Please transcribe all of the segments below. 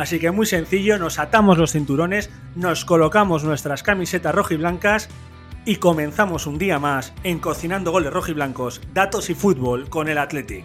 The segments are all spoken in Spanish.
Así que muy sencillo, nos atamos los cinturones, nos colocamos nuestras camisetas rojiblancas y comenzamos un día más en Cocinando Goles Rojiblancos, Datos y Fútbol con el Athletic.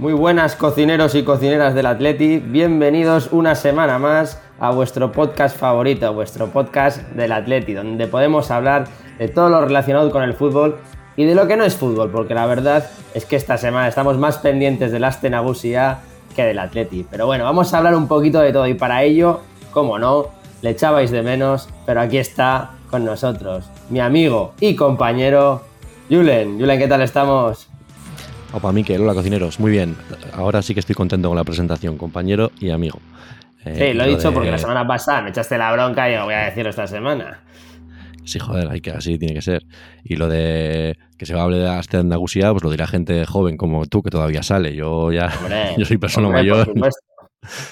Muy buenas cocineros y cocineras del Atleti, bienvenidos una semana más a vuestro podcast favorito, vuestro podcast del Atleti, donde podemos hablar de todo lo relacionado con el fútbol y de lo que no es fútbol, porque la verdad es que esta semana estamos más pendientes del Astenagusia que del Atleti. Pero bueno, vamos a hablar un poquito de todo y para ello, como no, le echabais de menos, pero aquí está con nosotros mi amigo y compañero Julen. Julen, ¿qué tal estamos? Opa, Miquel, hola cocineros, muy bien. Ahora sí que estoy contento con la presentación, compañero y amigo. Eh, sí, lo he dicho porque la semana pasada me echaste la bronca y lo voy a decir esta semana. Sí, joder, hay que, así tiene que ser. Y lo de que se va a hablar de hasta Andalucía, pues lo dirá gente joven como tú que todavía sale. Yo ya yo soy persona mayor.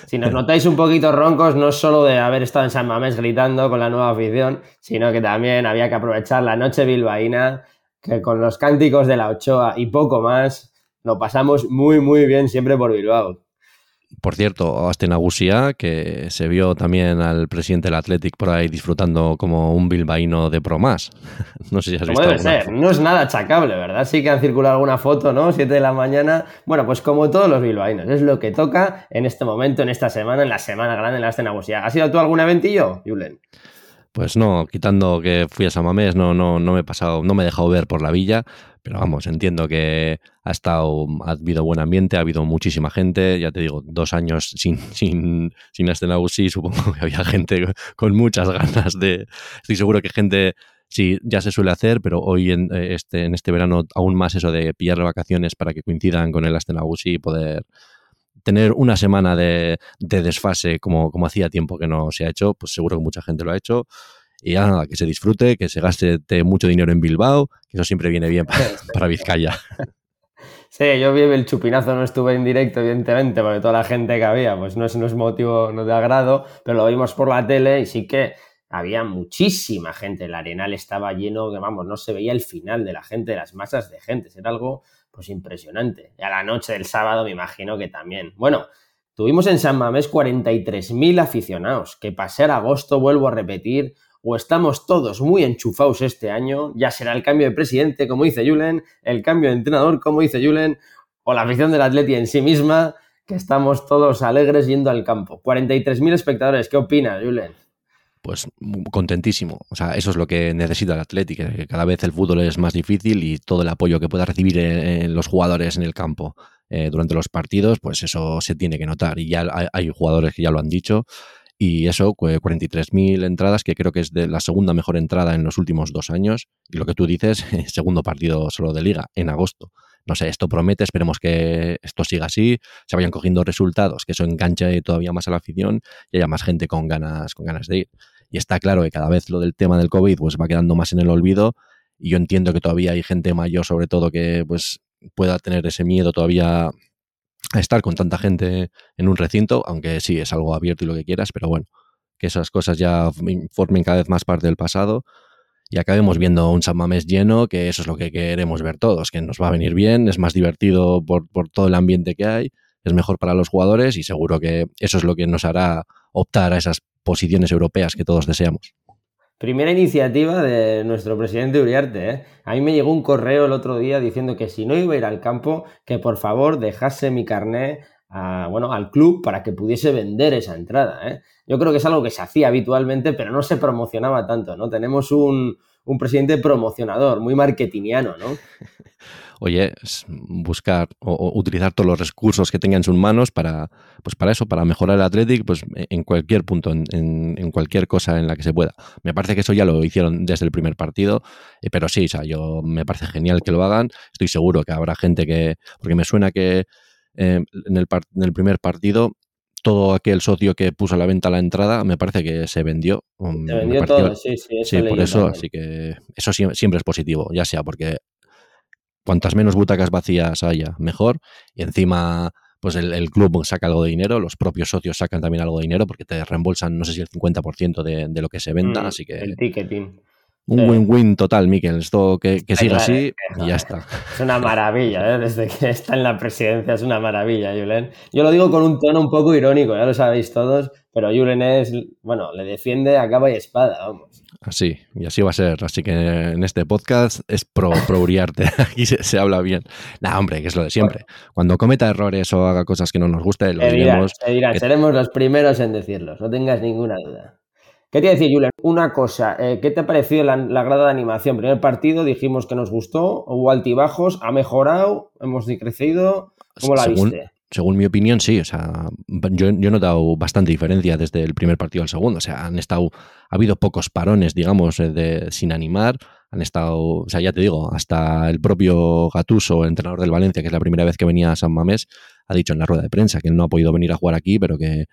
Si nos notáis un poquito roncos, no solo de haber estado en San Mamés gritando con la nueva afición, sino que también había que aprovechar la noche bilbaína, que con los cánticos de la Ochoa y poco más, lo pasamos muy, muy bien siempre por Bilbao. Por cierto, Asten Agusia, que se vio también al presidente del Athletic por ahí disfrutando como un bilbaíno de pro más. No sé si has visto. Puede ser, no es nada achacable, ¿verdad? Sí que han circulado alguna foto, ¿no? Siete de la mañana. Bueno, pues como todos los bilbaínos, es lo que toca en este momento, en esta semana, en la semana grande en la Asten Agusia. ¿Has ido tú a algún eventillo, Julen? Pues no, quitando que fui a Samamés, no, no, no me he pasado, no me he dejado ver por la villa, pero vamos, entiendo que ha estado, ha habido buen ambiente, ha habido muchísima gente, ya te digo, dos años sin, sin, sin sí, supongo que había gente con muchas ganas de, estoy seguro que gente, sí, ya se suele hacer, pero hoy en eh, este, en este verano aún más eso de pillar vacaciones para que coincidan con el Astenagusi y poder tener una semana de, desfase como, como hacía tiempo que no se ha hecho, pues seguro que mucha gente lo ha hecho. Y nada, que se disfrute, que se gaste mucho dinero en Bilbao, que eso siempre viene bien para, Vizcaya. Sí, yo vi el chupinazo, no estuve en directo, evidentemente, porque toda la gente que había, pues no es, no es motivo no de agrado, pero lo vimos por la tele y sí que había muchísima gente. El arenal estaba lleno, que vamos, no se veía el final de la gente, de las masas de gente. Era algo pues impresionante. Y a la noche del sábado me imagino que también. Bueno, tuvimos en San Mamés 43.000 aficionados, que pasar agosto, vuelvo a repetir, o estamos todos muy enchufados este año, ya será el cambio de presidente, como dice Julen, el cambio de entrenador, como dice Julen, o la afición del Atleti en sí misma, que estamos todos alegres yendo al campo. 43.000 espectadores, ¿qué opinas, Julen? Pues contentísimo. O sea, eso es lo que necesita el Atlético, que cada vez el fútbol es más difícil y todo el apoyo que pueda recibir en, los jugadores en el campo eh, durante los partidos, pues eso se tiene que notar. Y ya hay, jugadores que ya lo han dicho. Y eso, 43.000 entradas, que creo que es de la segunda mejor entrada en los últimos dos años. Y lo que tú dices, segundo partido solo de liga, en agosto. No sé, esto promete, esperemos que esto siga así, se vayan cogiendo resultados, que eso enganche todavía más a la afición y haya más gente con ganas, con ganas de ir. Y está claro que cada vez lo del tema del COVID pues va quedando más en el olvido y yo entiendo que todavía hay gente mayor sobre todo que pues pueda tener ese miedo todavía a estar con tanta gente en un recinto, aunque sí es algo abierto y lo que quieras, pero bueno, que esas cosas ya formen cada vez más parte del pasado y acabemos viendo un San lleno, que eso es lo que queremos ver todos, que nos va a venir bien, es más divertido por, por todo el ambiente que hay, es mejor para los jugadores y seguro que eso es lo que nos hará optar a esas posiciones europeas que todos deseamos. Primera iniciativa de nuestro presidente Uriarte. ¿eh? A mí me llegó un correo el otro día diciendo que si no iba a ir al campo, que por favor dejase mi carné bueno, al club para que pudiese vender esa entrada. ¿eh? Yo creo que es algo que se hacía habitualmente, pero no se promocionaba tanto. ¿no? Tenemos un, un presidente promocionador, muy marketingiano, ¿no? Oye, buscar o, utilizar todos los recursos que tenga en sus manos para, pues para eso, para mejorar el Athletic, pues e, en cualquier punto, en, cualquier cosa en la que se pueda. Me parece que eso ya lo hicieron desde el primer partido, eh, pero sí, o sea, yo me parece genial que lo hagan. Estoy seguro que habrá gente que, porque me suena que eh, en el primer partido todo aquel socio que puso a la venta la entrada, me parece que se vendió. Mm, se vendió todo, sí, sí. sí, por eso, así que eso siempre es positivo, ya sea porque cuantas menos butacas vacías haya, mejor. Y encima, pues el, club saca algo de dinero, los propios socios sacan también algo de dinero porque te reembolsan, no sé si el 50% de, de lo que se venda, mm, así que... El ticketing. Un win-win total, Miquel. Esto que, que siga así y ya está. Es una maravilla, ¿eh? desde que está en la presidencia es una maravilla, Julen. Yo lo digo con un tono un poco irónico, ya lo sabéis todos, pero Julen es, bueno, le defiende a capa y espada, vamos. Así, y así va a ser. Así que en este podcast es pro, pro Uriarte. Aquí se, habla bien. Nah, hombre, que es lo de siempre. Cuando cometa errores o haga cosas que no nos guste, lo diremos. seremos los primeros en decirlos, no tengas ninguna duda. ¿Qué te iba a decir, Julen? Una cosa, eh, ¿qué te ha parecido la, grada de animación? Primer partido dijimos que nos gustó, hubo altibajos, ha mejorado, hemos decrecido. ¿Cómo la viste? Según mi opinión, sí. O sea, yo, he notado bastante diferencia desde el primer partido al segundo. O sea, han estado, ha habido pocos parones, digamos, eh, de, sin animar. Han estado, o sea, ya te digo, hasta el propio Gatuso, entrenador del Valencia, que es la primera vez que venía a San Mamés, ha dicho en la rueda de prensa que él no ha podido venir a jugar aquí, pero que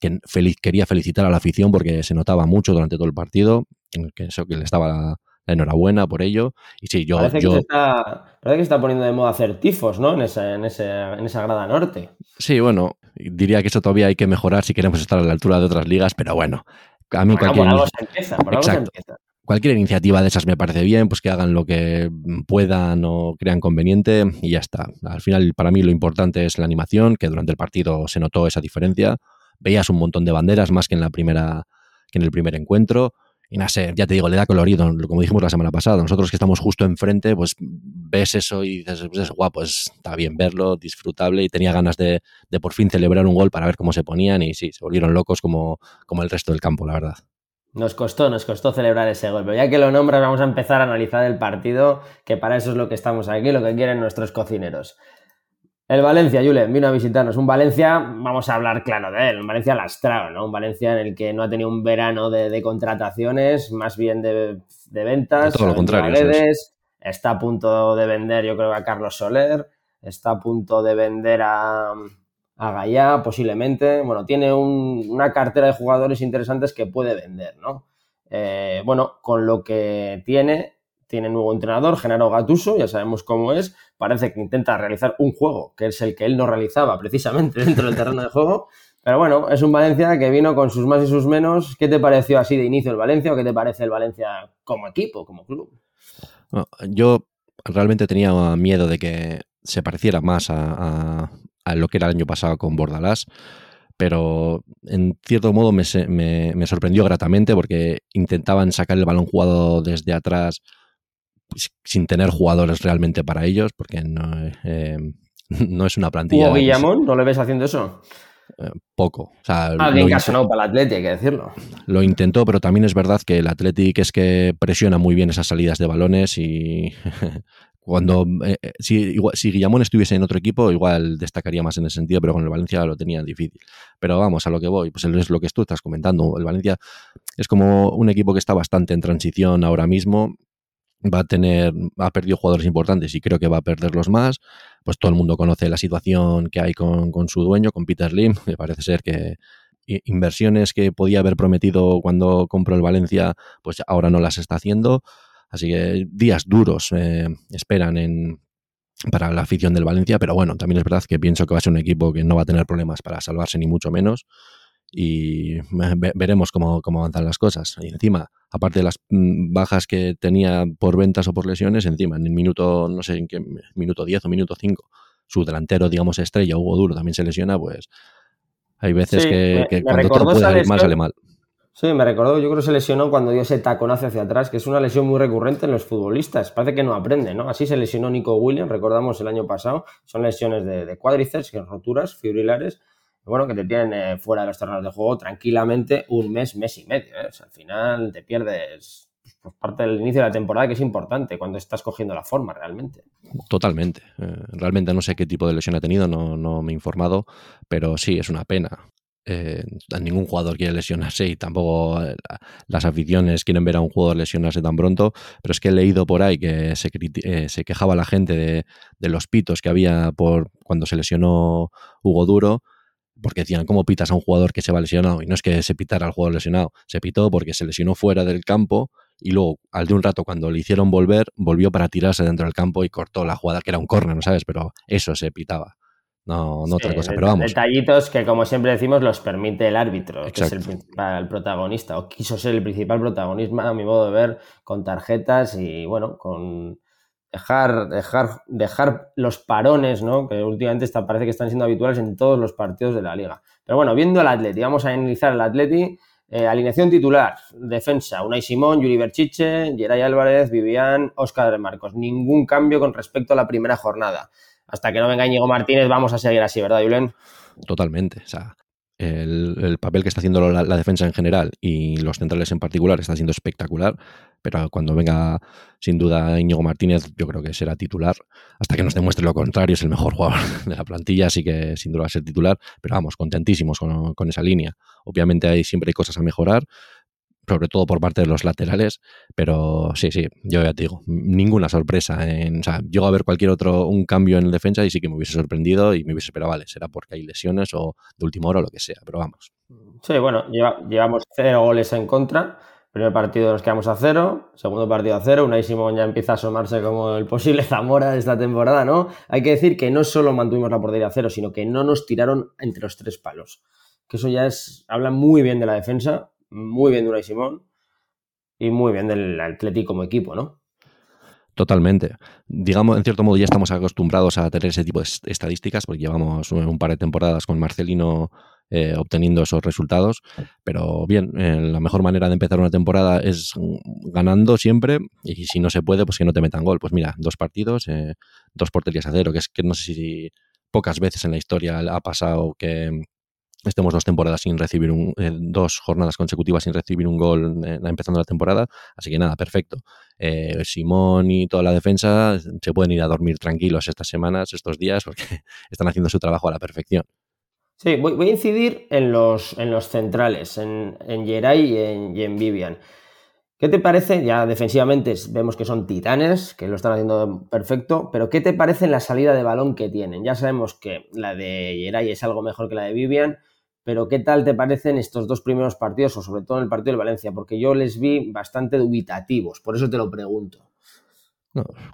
que quería felicitar a la afición porque se notaba mucho durante todo el partido, que eso que le estaba la, enhorabuena por ello. Y sí, yo. Parece, Que se está, parece que está poniendo de moda hacer tifos, ¿no? En, ese, en, ese, en esa grada norte. Sí, bueno, diría que eso todavía hay que mejorar si queremos estar a la altura de otras ligas, pero bueno. A mí cualquier, cualquier iniciativa de esas me parece bien, pues que hagan lo que puedan o crean conveniente y ya está. Al final, para mí lo importante es la animación, que durante el partido se notó esa diferencia veías un montón de banderas más que en la primera que en el primer encuentro. Y no sé, ya te digo, le da colorido, como dijimos la semana pasada. Nosotros que estamos justo enfrente, pues ves eso y dices, pues es guapo, pues, está bien verlo, disfrutable. Y tenía ganas de, de, por fin celebrar un gol para ver cómo se ponían. Y sí, se volvieron locos como, como el resto del campo, la verdad. Nos costó, nos costó celebrar ese gol. Pero ya que lo nombras, vamos a empezar a analizar el partido, que para eso es lo que estamos aquí, lo que quieren nuestros cocineros. El Valencia, Julen, vino a visitarnos. Un Valencia, vamos a hablar claro de él, un Valencia lastrado, ¿no? Un Valencia en el que no ha tenido un verano de, contrataciones, más bien de, ventas. todo lo contrario. está a punto de vender, yo creo, a Carlos Soler. Está a punto de vender a, a Gallá, posiblemente. Bueno, tiene una cartera de jugadores interesantes que puede vender, ¿no? Eh, bueno, con lo que tiene, tiene nuevo entrenador, Genaro Gatuso, ya sabemos cómo es, parece que intenta realizar un juego, que es el que él no realizaba precisamente dentro del terreno de juego, pero bueno, es un Valencia que vino con sus más y sus menos. ¿Qué te pareció así de inicio el Valencia o qué te parece el Valencia como equipo, como club? yo realmente tenía miedo de que se pareciera más a, lo que era el año pasado con Bordalás pero en cierto modo me, me, sorprendió gratamente porque intentaban sacar el balón jugado desde atrás sin tener jugadores realmente para ellos, porque no, eh, no es una plantilla. ¿O Guillamón? ¿No le ves haciendo eso? Eh, poco. O sea, caso no para el Atlético, hay que decirlo. Lo intentó, pero también es verdad que el Atlético es que presiona muy bien esas salidas de balones y cuando eh, si, si Guillamón estuviese en otro equipo, igual destacaría más en ese sentido, pero con el Valencia lo tenía difícil. Pero vamos, a lo que voy, pues es lo que tú estás comentando. El Valencia es como un equipo que está bastante en transición ahora mismo va a tener, ha perdido jugadores importantes y creo que va a perderlos más. Pues todo el mundo conoce la situación que hay con, su dueño, con Peter Lim. Me parece ser que inversiones que podía haber prometido cuando compró el Valencia, pues ahora no las está haciendo. Así que días duros eh, esperan en, para la afición del Valencia, pero bueno, también es verdad que pienso que va a ser un equipo que no va a tener problemas para salvarse ni mucho menos y veremos cómo, cómo avanzan las cosas. Y encima, aparte de las mm, bajas que tenía por ventas o por lesiones, encima, en el minuto, no sé en qué, minuto 10 o minuto 5, su delantero, digamos, estrella, Hugo Duro, también se lesiona, pues hay veces que, cuando todo puede salir mal, sale mal. Sí, me recordó, yo creo que se lesionó cuando dio ese taconazo hacia atrás, que es una lesión muy recurrente en los futbolistas. Parece que no aprende, ¿no? Así se lesionó Nico Williams, recordamos el año pasado. Son lesiones de, cuádriceps, que roturas fibrilares, bueno, que te tienen eh, fuera de los terrenos de juego tranquilamente un mes, mes y medio. ¿eh? al final te pierdes pues, parte del inicio de la temporada, que es importante cuando estás cogiendo la forma realmente. Totalmente. Eh, realmente no sé qué tipo de lesión ha tenido, no, no me he informado, pero sí, es una pena. Eh, ningún jugador quiere lesionarse y tampoco las aficiones quieren ver a un jugador lesionarse tan pronto, pero es que he leído por ahí que se, eh, se quejaba la gente de, de, los pitos que había por cuando se lesionó Hugo Duro, porque decían, ¿cómo pitas a un jugador que se va lesionado? Y no es que se pitara al jugador lesionado, se pitó porque se lesionó fuera del campo y luego, al de un rato, cuando le hicieron volver, volvió para tirarse dentro del campo y cortó la jugada, que era un córner, ¿no sabes? Pero eso se pitaba no, no otra cosa, pero vamos. Detallitos que, como siempre decimos, los permite el árbitro, que es el principal protagonista, o quiso ser el principal protagonista, a mi modo de ver, con tarjetas y, bueno, con dejar, dejar, dejar los parones, ¿no? Que últimamente parece que están siendo habituales en todos los partidos de la liga. Pero bueno, viendo al Atleti, vamos a analizar el Atleti. Eh, alineación titular, defensa, Unai Simón, Yuri Berchiche, Geray Álvarez, Vivian, Óscar Marcos. Ningún cambio con respecto a la primera jornada hasta que no venga Íñigo Martínez vamos a seguir así, ¿verdad, Julen? Totalmente. O sea, el, papel que está haciendo la, defensa en general y los centrales en particular está siendo espectacular, pero cuando venga sin duda Íñigo Martínez yo creo que será titular, hasta que nos demuestre lo contrario, es el mejor jugador de la plantilla, así que sin duda va a ser titular, pero vamos, contentísimos con, con esa línea. Obviamente hay siempre hay cosas a mejorar, sobre todo por parte de los laterales, pero sí, sí, yo ya te digo, ninguna sorpresa. En, o sea, llego a ver cualquier otro, un cambio en defensa y sí que me hubiese sorprendido y me hubiese esperado, vale, será porque hay lesiones o de última hora o lo que sea, pero vamos. Sí, bueno, llevamos cero goles en contra. Primer partido nos quedamos a cero, segundo partido a cero. Unai Simón ya empieza a asomarse como el posible Zamora de esta temporada, ¿no? Hay que decir que no solo mantuvimos la portería a cero, sino que no nos tiraron entre los tres palos. Que eso ya es. Habla muy bien de la defensa muy bien de Unai Simón y muy bien del Atlético como equipo, ¿no? Totalmente. Digamos, en cierto modo ya estamos acostumbrados a tener ese tipo de estadísticas porque llevamos un par de temporadas con Marcelino eh, obteniendo esos resultados. Pero bien, eh, la mejor manera de empezar una temporada es ganando siempre y si no se puede, pues que no te metan gol. Pues mira, dos partidos, eh, dos porterías a cero, que es que no sé si pocas veces en la historia ha pasado que, estemos dos temporadas sin recibir un, eh, dos jornadas consecutivas sin recibir un gol empezando la temporada. Así que nada, perfecto. Eh, Simón y toda la defensa se pueden ir a dormir tranquilos estas semanas, estos días, porque están haciendo su trabajo a la perfección. Sí, voy, a incidir en los, en los centrales, en, en Geray y en, y en Vivian. ¿Qué te parece? Ya defensivamente vemos que son titanes, que lo están haciendo perfecto, pero ¿qué te parece en la salida de balón que tienen? Ya sabemos que la de Geray es algo mejor que la de Vivian, pero ¿qué tal te parecen estos dos primeros partidos, o sobre todo en el partido del Valencia? Porque yo les vi bastante dubitativos, por eso te lo pregunto.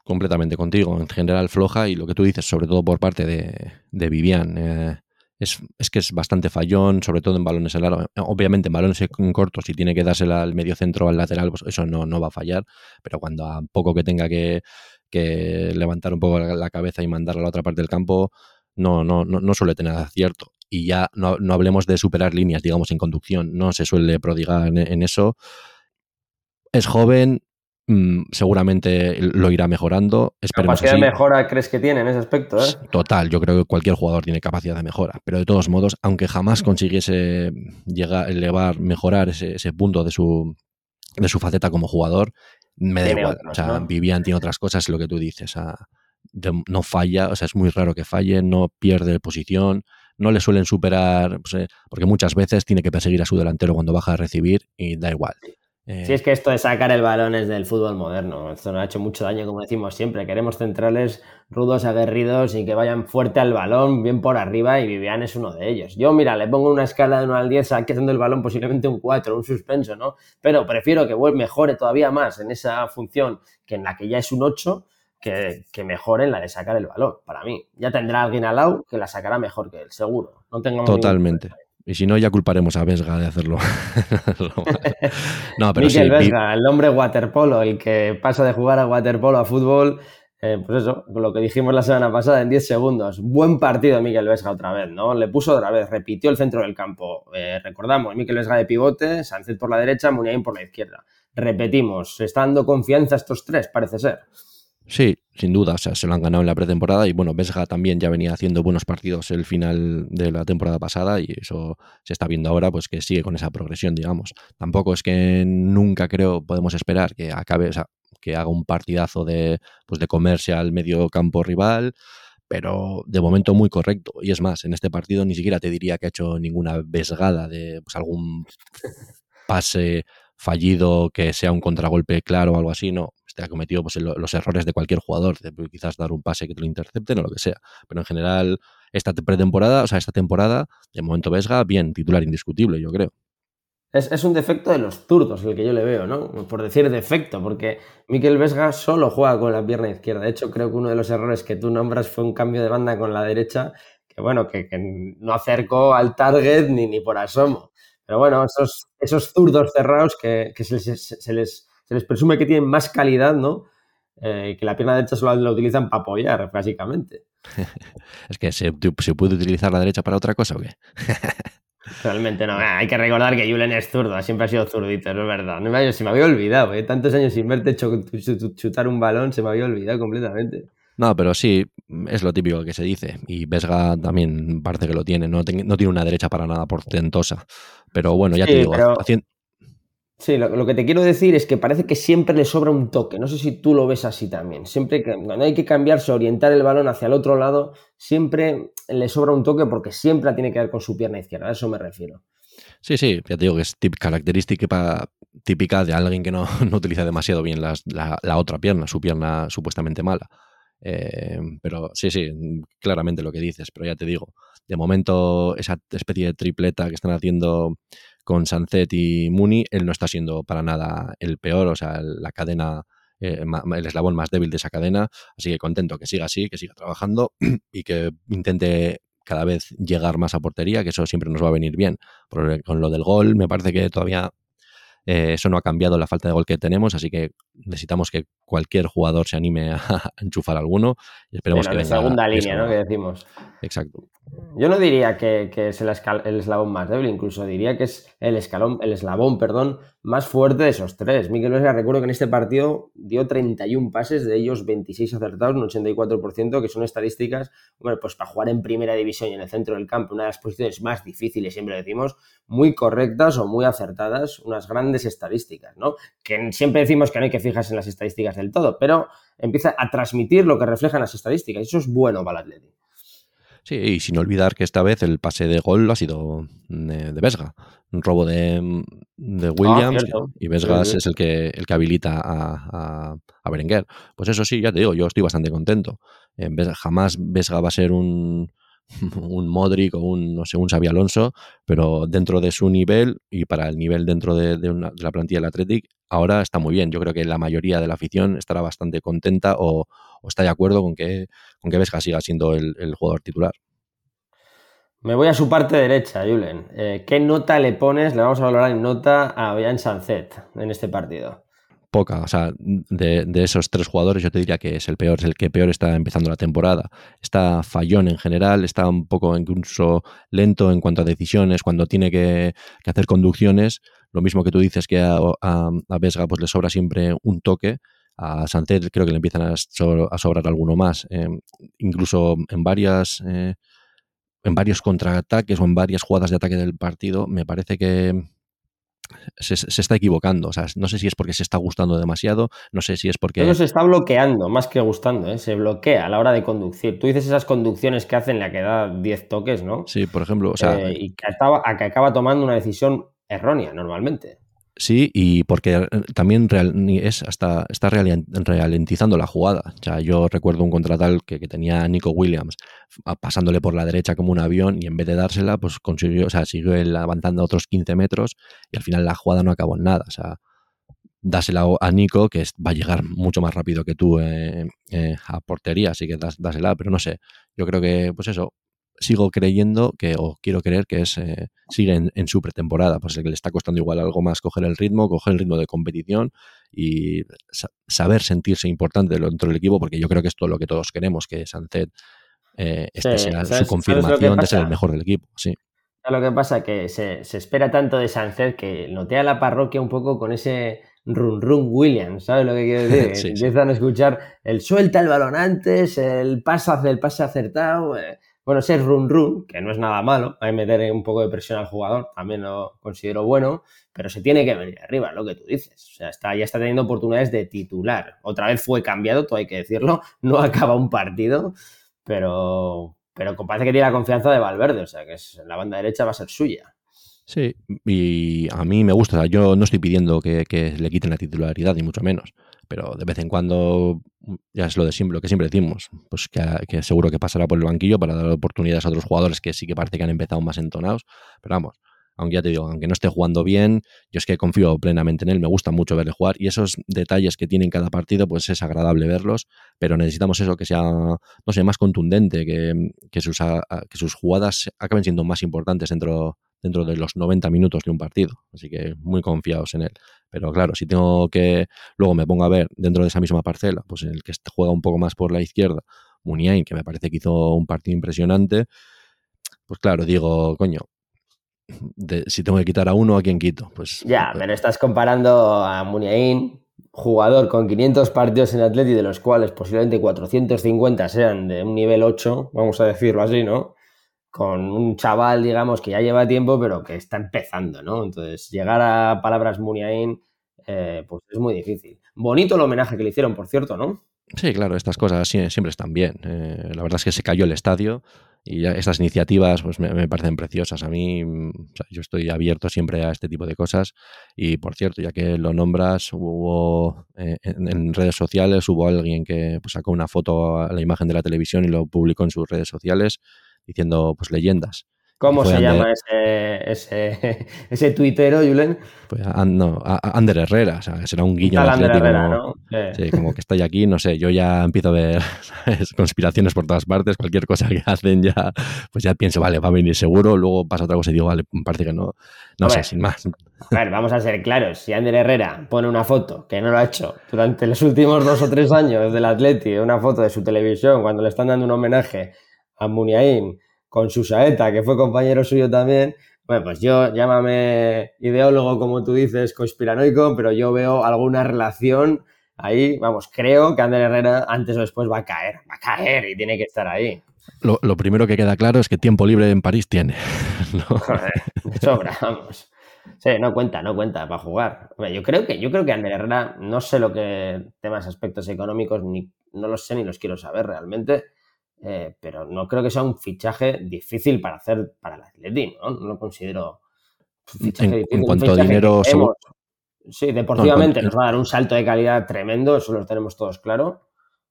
completamente contigo. En general floja y lo que tú dices, sobre todo por parte de, de Vivian, eh, es, que es bastante fallón, sobre todo en balones en largo. Obviamente en balones cortos, si tiene que dársela al medio centro o al lateral, pues eso no, no va a fallar, pero cuando a poco que tenga que, levantar un poco la, cabeza y mandarla a la otra parte del campo, no, no, no, no suele tener acierto y ya no, no, hablemos de superar líneas, digamos, en conducción, no se suele prodigar en, eso. Es joven, mm, seguramente lo irá mejorando. Esperemos ¿Capacidad de mejora crees que tiene en ese aspecto? Eh? Total, yo creo que cualquier jugador tiene capacidad de mejora, pero de todos modos, aunque jamás consiguiese llegar, elevar, mejorar ese, ese punto de su, de su faceta como jugador, me da igual. o sea, Vivian tiene otras cosas, lo que tú dices. no falla, o sea, es muy raro que falle, no pierde posición, no le suelen superar, pues, eh, porque muchas veces tiene que perseguir a su delantero cuando baja a recibir y da igual. Eh, si es que esto de sacar el balón es del fútbol moderno. Esto nos ha hecho mucho daño, como decimos siempre. Queremos centrales rudos, aguerridos y que vayan fuerte al balón, bien por arriba, y Vivian es uno de ellos. Yo, mira, le pongo una escala de 1 al 10, saqueando el balón posiblemente un 4, un suspenso, ¿no? Pero prefiero que mejore todavía más en esa función que en la que ya es un 8 que, que mejoren la de sacar el balón, para mí. Ya tendrá alguien al lado que la sacará mejor que él, seguro. No Totalmente. Y si no, ya culparemos a Vesga de hacerlo. no, pero Miquel Vesga, el hombre waterpolo, el que pasa de jugar a waterpolo a fútbol, eh, pues eso, lo que dijimos la semana pasada en 10 segundos. Buen partido Miquel Vesga otra vez, ¿no? Le puso otra vez, repitió el centro del campo. Eh, recordamos, Miquel Vesga de pivote, Sánchez por la derecha, Muniain por la izquierda. Repetimos, está dando confianza a estos tres, parece ser. Sí, sin duda, o sea, se lo han ganado en la pretemporada y bueno, Vesga también ya venía haciendo buenos partidos el final de la temporada pasada y eso se está viendo ahora, pues que sigue con esa progresión, digamos. Tampoco es que nunca creo podemos esperar que acabe, o sea, que haga un partidazo de, pues de comerse al medio campo rival, pero de momento muy correcto. Y es más, en este partido ni siquiera te diría que ha hecho ninguna vesgada de pues, algún pase fallido que sea un contragolpe claro o algo así, no. Este ha cometido pues, los errores de cualquier jugador, de quizás dar un pase que te lo intercepten o lo que sea. Pero en general, esta pretemporada, o sea, esta temporada, de momento Vesga, bien, titular indiscutible, yo creo. Es, un defecto de los zurdos el que yo le veo, ¿no? Por decir defecto, porque Miquel Vesga solo juega con la pierna izquierda. De hecho, creo que uno de los errores que tú nombras fue un cambio de banda con la derecha, que bueno, que, no acercó al target ni, ni por asomo. Pero bueno, esos, esos zurdos cerrados que, se, les, se, les, presume que tienen más calidad, ¿no? Eh, que la pierna derecha solo la utilizan para apoyar, básicamente. es que ¿se, ¿se puede utilizar la derecha para otra cosa o qué? Realmente no. Hay que recordar que Julen es zurdo, siempre ha sido zurdito, no es verdad. No se me había olvidado, ¿eh? tantos años sin verte chutar un balón, se me había olvidado completamente. No, pero sí, es lo típico que se dice. Y Vesga también parece que lo tiene. No, tiene una derecha para nada portentosa. Pero bueno, ya te digo, Sí, lo, que te quiero decir es que parece que siempre le sobra un toque. No sé si tú lo ves así también. Siempre que cuando hay que cambiarse, orientar el balón hacia el otro lado, siempre le sobra un toque porque siempre la tiene que dar con su pierna izquierda. A eso me refiero. Sí, sí, ya te digo que es característica típica de alguien que no, utiliza demasiado bien la, otra pierna, su pierna supuestamente mala. Eh, pero sí, sí, claramente lo que dices, pero ya te digo, de momento esa especie de tripleta que están haciendo con Sancet y Muni, él no está siendo para nada el peor, o sea, la cadena, eh, el eslabón más débil de esa cadena, así que contento que siga así, que siga trabajando y que intente cada vez llegar más a portería, que eso siempre nos va a venir bien. con lo del gol, me parece que todavía eh, eso no ha cambiado la falta de gol que tenemos, así que necesitamos que cualquier jugador se anime a, enchufar alguno y esperemos que venga. segunda línea, ¿no? Que decimos. Exacto. Yo no diría que, es el, eslabón más débil, incluso diría que es el escalón, el eslabón, perdón, más fuerte de esos tres. Miguel Vesga, recuerdo que en este partido dio 31 pases, de ellos 26 acertados, un 84%, que son estadísticas, bueno, pues para jugar en primera división y en el centro del campo, una de las posiciones más difíciles, siempre decimos, muy correctas o muy acertadas, unas grandes estadísticas, ¿no? Que siempre decimos que no hay que fijarse en las estadísticas del todo, pero empieza a transmitir lo que reflejan las estadísticas, y eso es bueno para el Atlético. Sí, y sin olvidar que esta vez el pase de gol ha sido de, Vesga. Un robo de, de Williams y Vesga es el que, el que habilita a, a, Berenguer. Pues eso sí, ya te digo, yo estoy bastante contento. jamás Vesga va a ser un, un Modric o un, no sé, un Xavi Alonso, pero dentro de su nivel y para el nivel dentro de, de, la plantilla del Athletic, ahora está muy bien. Yo creo que la mayoría de la afición estará bastante contenta o, está de acuerdo con que, con que siga siendo el, jugador titular. Me voy a su parte derecha, Julen. Eh, ¿Qué nota le pones, le vamos a valorar en nota a Bian Sanzet en este partido? O sea, de, esos tres jugadores yo te diría que es el peor, es el que peor está empezando la temporada. Está fallón en general, está un poco incluso lento en cuanto a decisiones, cuando tiene que, hacer conducciones. Lo mismo que tú dices que a, a Vesga pues le sobra siempre un toque a Santer creo que le empiezan a, sobrar alguno más. Em, incluso en varias eh, en varios contraataques o en varias jugadas de ataque del partido, me parece que se, está equivocando. O sea, no sé si es porque se está gustando demasiado, no sé si es porque. Pero se está bloqueando, más que gustando, ¿eh? se bloquea a la hora de conducir. Tú dices esas conducciones que hacen la que da 10 toques, ¿no? Sí, por ejemplo. O sea, eh, y que acaba, que acaba tomando una decisión errónea normalmente. Sí, y porque eh, también es hasta está ralentizando la jugada. O sea, yo recuerdo un contratal que, tenía Nico Williams pasándole por la derecha como un avión y en vez de dársela, pues consiguió, o sea, siguió él avanzando otros 15 metros y al final la jugada no acabó en nada. O sea, dásela a Nico, que va a llegar mucho más rápido que tú eh, eh, a portería, así que dásela, pero no sé. Yo creo que, pues eso, sigo creyendo que, o quiero creer que es eh, sigue en, su pretemporada, pues que le está costando igual algo más coger el ritmo, coger el ritmo de competición y saber sentirse importante dentro del equipo, porque yo creo que es todo lo que todos queremos, que Sancet eh, este sea su confirmación de ser el mejor del equipo. Sí. Lo que pasa que se, se espera tanto de Sancet que notea la parroquia un poco con ese run run Williams, ¿sabes lo que quiero decir? Empiezan a escuchar el suelta el balón antes, el pase, el pase acertado. Eh, bueno, ese run run, que no es nada malo, hay que meter un poco de presión al jugador, también lo considero bueno, pero se tiene que venir arriba, lo que tú dices. O sea, está, ya está teniendo oportunidades de titular. Otra vez fue cambiado, todo hay que decirlo, no acaba un partido, pero, pero parece que tiene la confianza de Valverde, o sea, que es, la banda derecha va a ser suya. Sí, y a mí me gusta, yo no estoy pidiendo que, le quiten la titularidad, ni mucho menos, pero de vez en cuando, ya es lo de siempre, lo que siempre decimos, pues que, seguro que pasará por el banquillo para dar oportunidades a otros jugadores que sí que parece que han empezado más entonados, pero vamos, aunque ya te digo, aunque no esté jugando bien, yo es que confío plenamente en él, me gusta mucho verle jugar y esos detalles que tiene en cada partido, pues es agradable verlos, pero necesitamos eso que sea, no sé, más contundente, que, que sus, que sus jugadas acaben siendo más importantes dentro dentro de los 90 minutos de un partido. Así que muy confiados en él. Pero claro, si tengo que luego me pongo a ver dentro de esa misma parcela, pues en el que juega un poco más por la izquierda, Muniain, que me parece que hizo un partido impresionante, pues claro, digo, coño, si tengo que quitar a uno, ¿a quién quito? Pues, ya, pero estás comparando a Muniain, jugador con 500 partidos en Atleti, de los cuales posiblemente 450 sean de un nivel 8, vamos a decirlo así, ¿no? Con un chaval, digamos, que ya lleva tiempo, pero que está empezando, ¿no? Entonces, llegar a palabras Muniain, eh, pues es muy difícil. Bonito el homenaje que le hicieron, por cierto, ¿no? Sí, claro, estas cosas siempre están bien. Eh, la verdad es que se cayó el estadio y estas iniciativas pues me, parecen preciosas. A mí, yo estoy abierto siempre a este tipo de cosas y, por cierto, ya que lo nombras, hubo eh, en, redes sociales, hubo alguien que pues, sacó una foto a la imagen de la televisión y lo publicó en sus redes sociales diciendo pues leyendas. ¿Cómo se llama ese, ese, ese, tuitero, Julen? Pues, no, Ander Herrera, o sea, será un guiño atlético. Herrera, ¿no? Sí, como que estoy aquí, no sé, yo ya empiezo a ver conspiraciones por todas partes, cualquier cosa que hacen ya, pues ya pienso, vale, va a venir seguro, luego pasa otra cosa y digo, vale, parece que no, no sé, sin más. A ver, vamos a ser claros, si Ander Herrera pone una foto, que no lo ha hecho durante los últimos dos o tres años del Atleti, una foto de su televisión cuando le están dando un homenaje a Muniain con su saeta, que fue compañero suyo también. Bueno, pues yo llámame ideólogo, como tú dices, conspiranoico, pero yo veo alguna relación ahí. Vamos, creo que Ander Herrera antes o después va a caer, va a caer y tiene que estar ahí. Lo, primero que queda claro es que tiempo libre en París tiene. Joder, de sobra, vamos. Sí, no cuenta, no cuenta para jugar. yo creo que, yo creo que Ander Herrera, no sé lo que temas aspectos económicos, ni no los sé ni los quiero saber realmente eh, pero no creo que sea un fichaje difícil para hacer para el Atleti, ¿no? No lo considero fichaje en, En cuanto a dinero... Sí, deportivamente nos va a dar un salto de calidad tremendo, eso lo tenemos todos claro.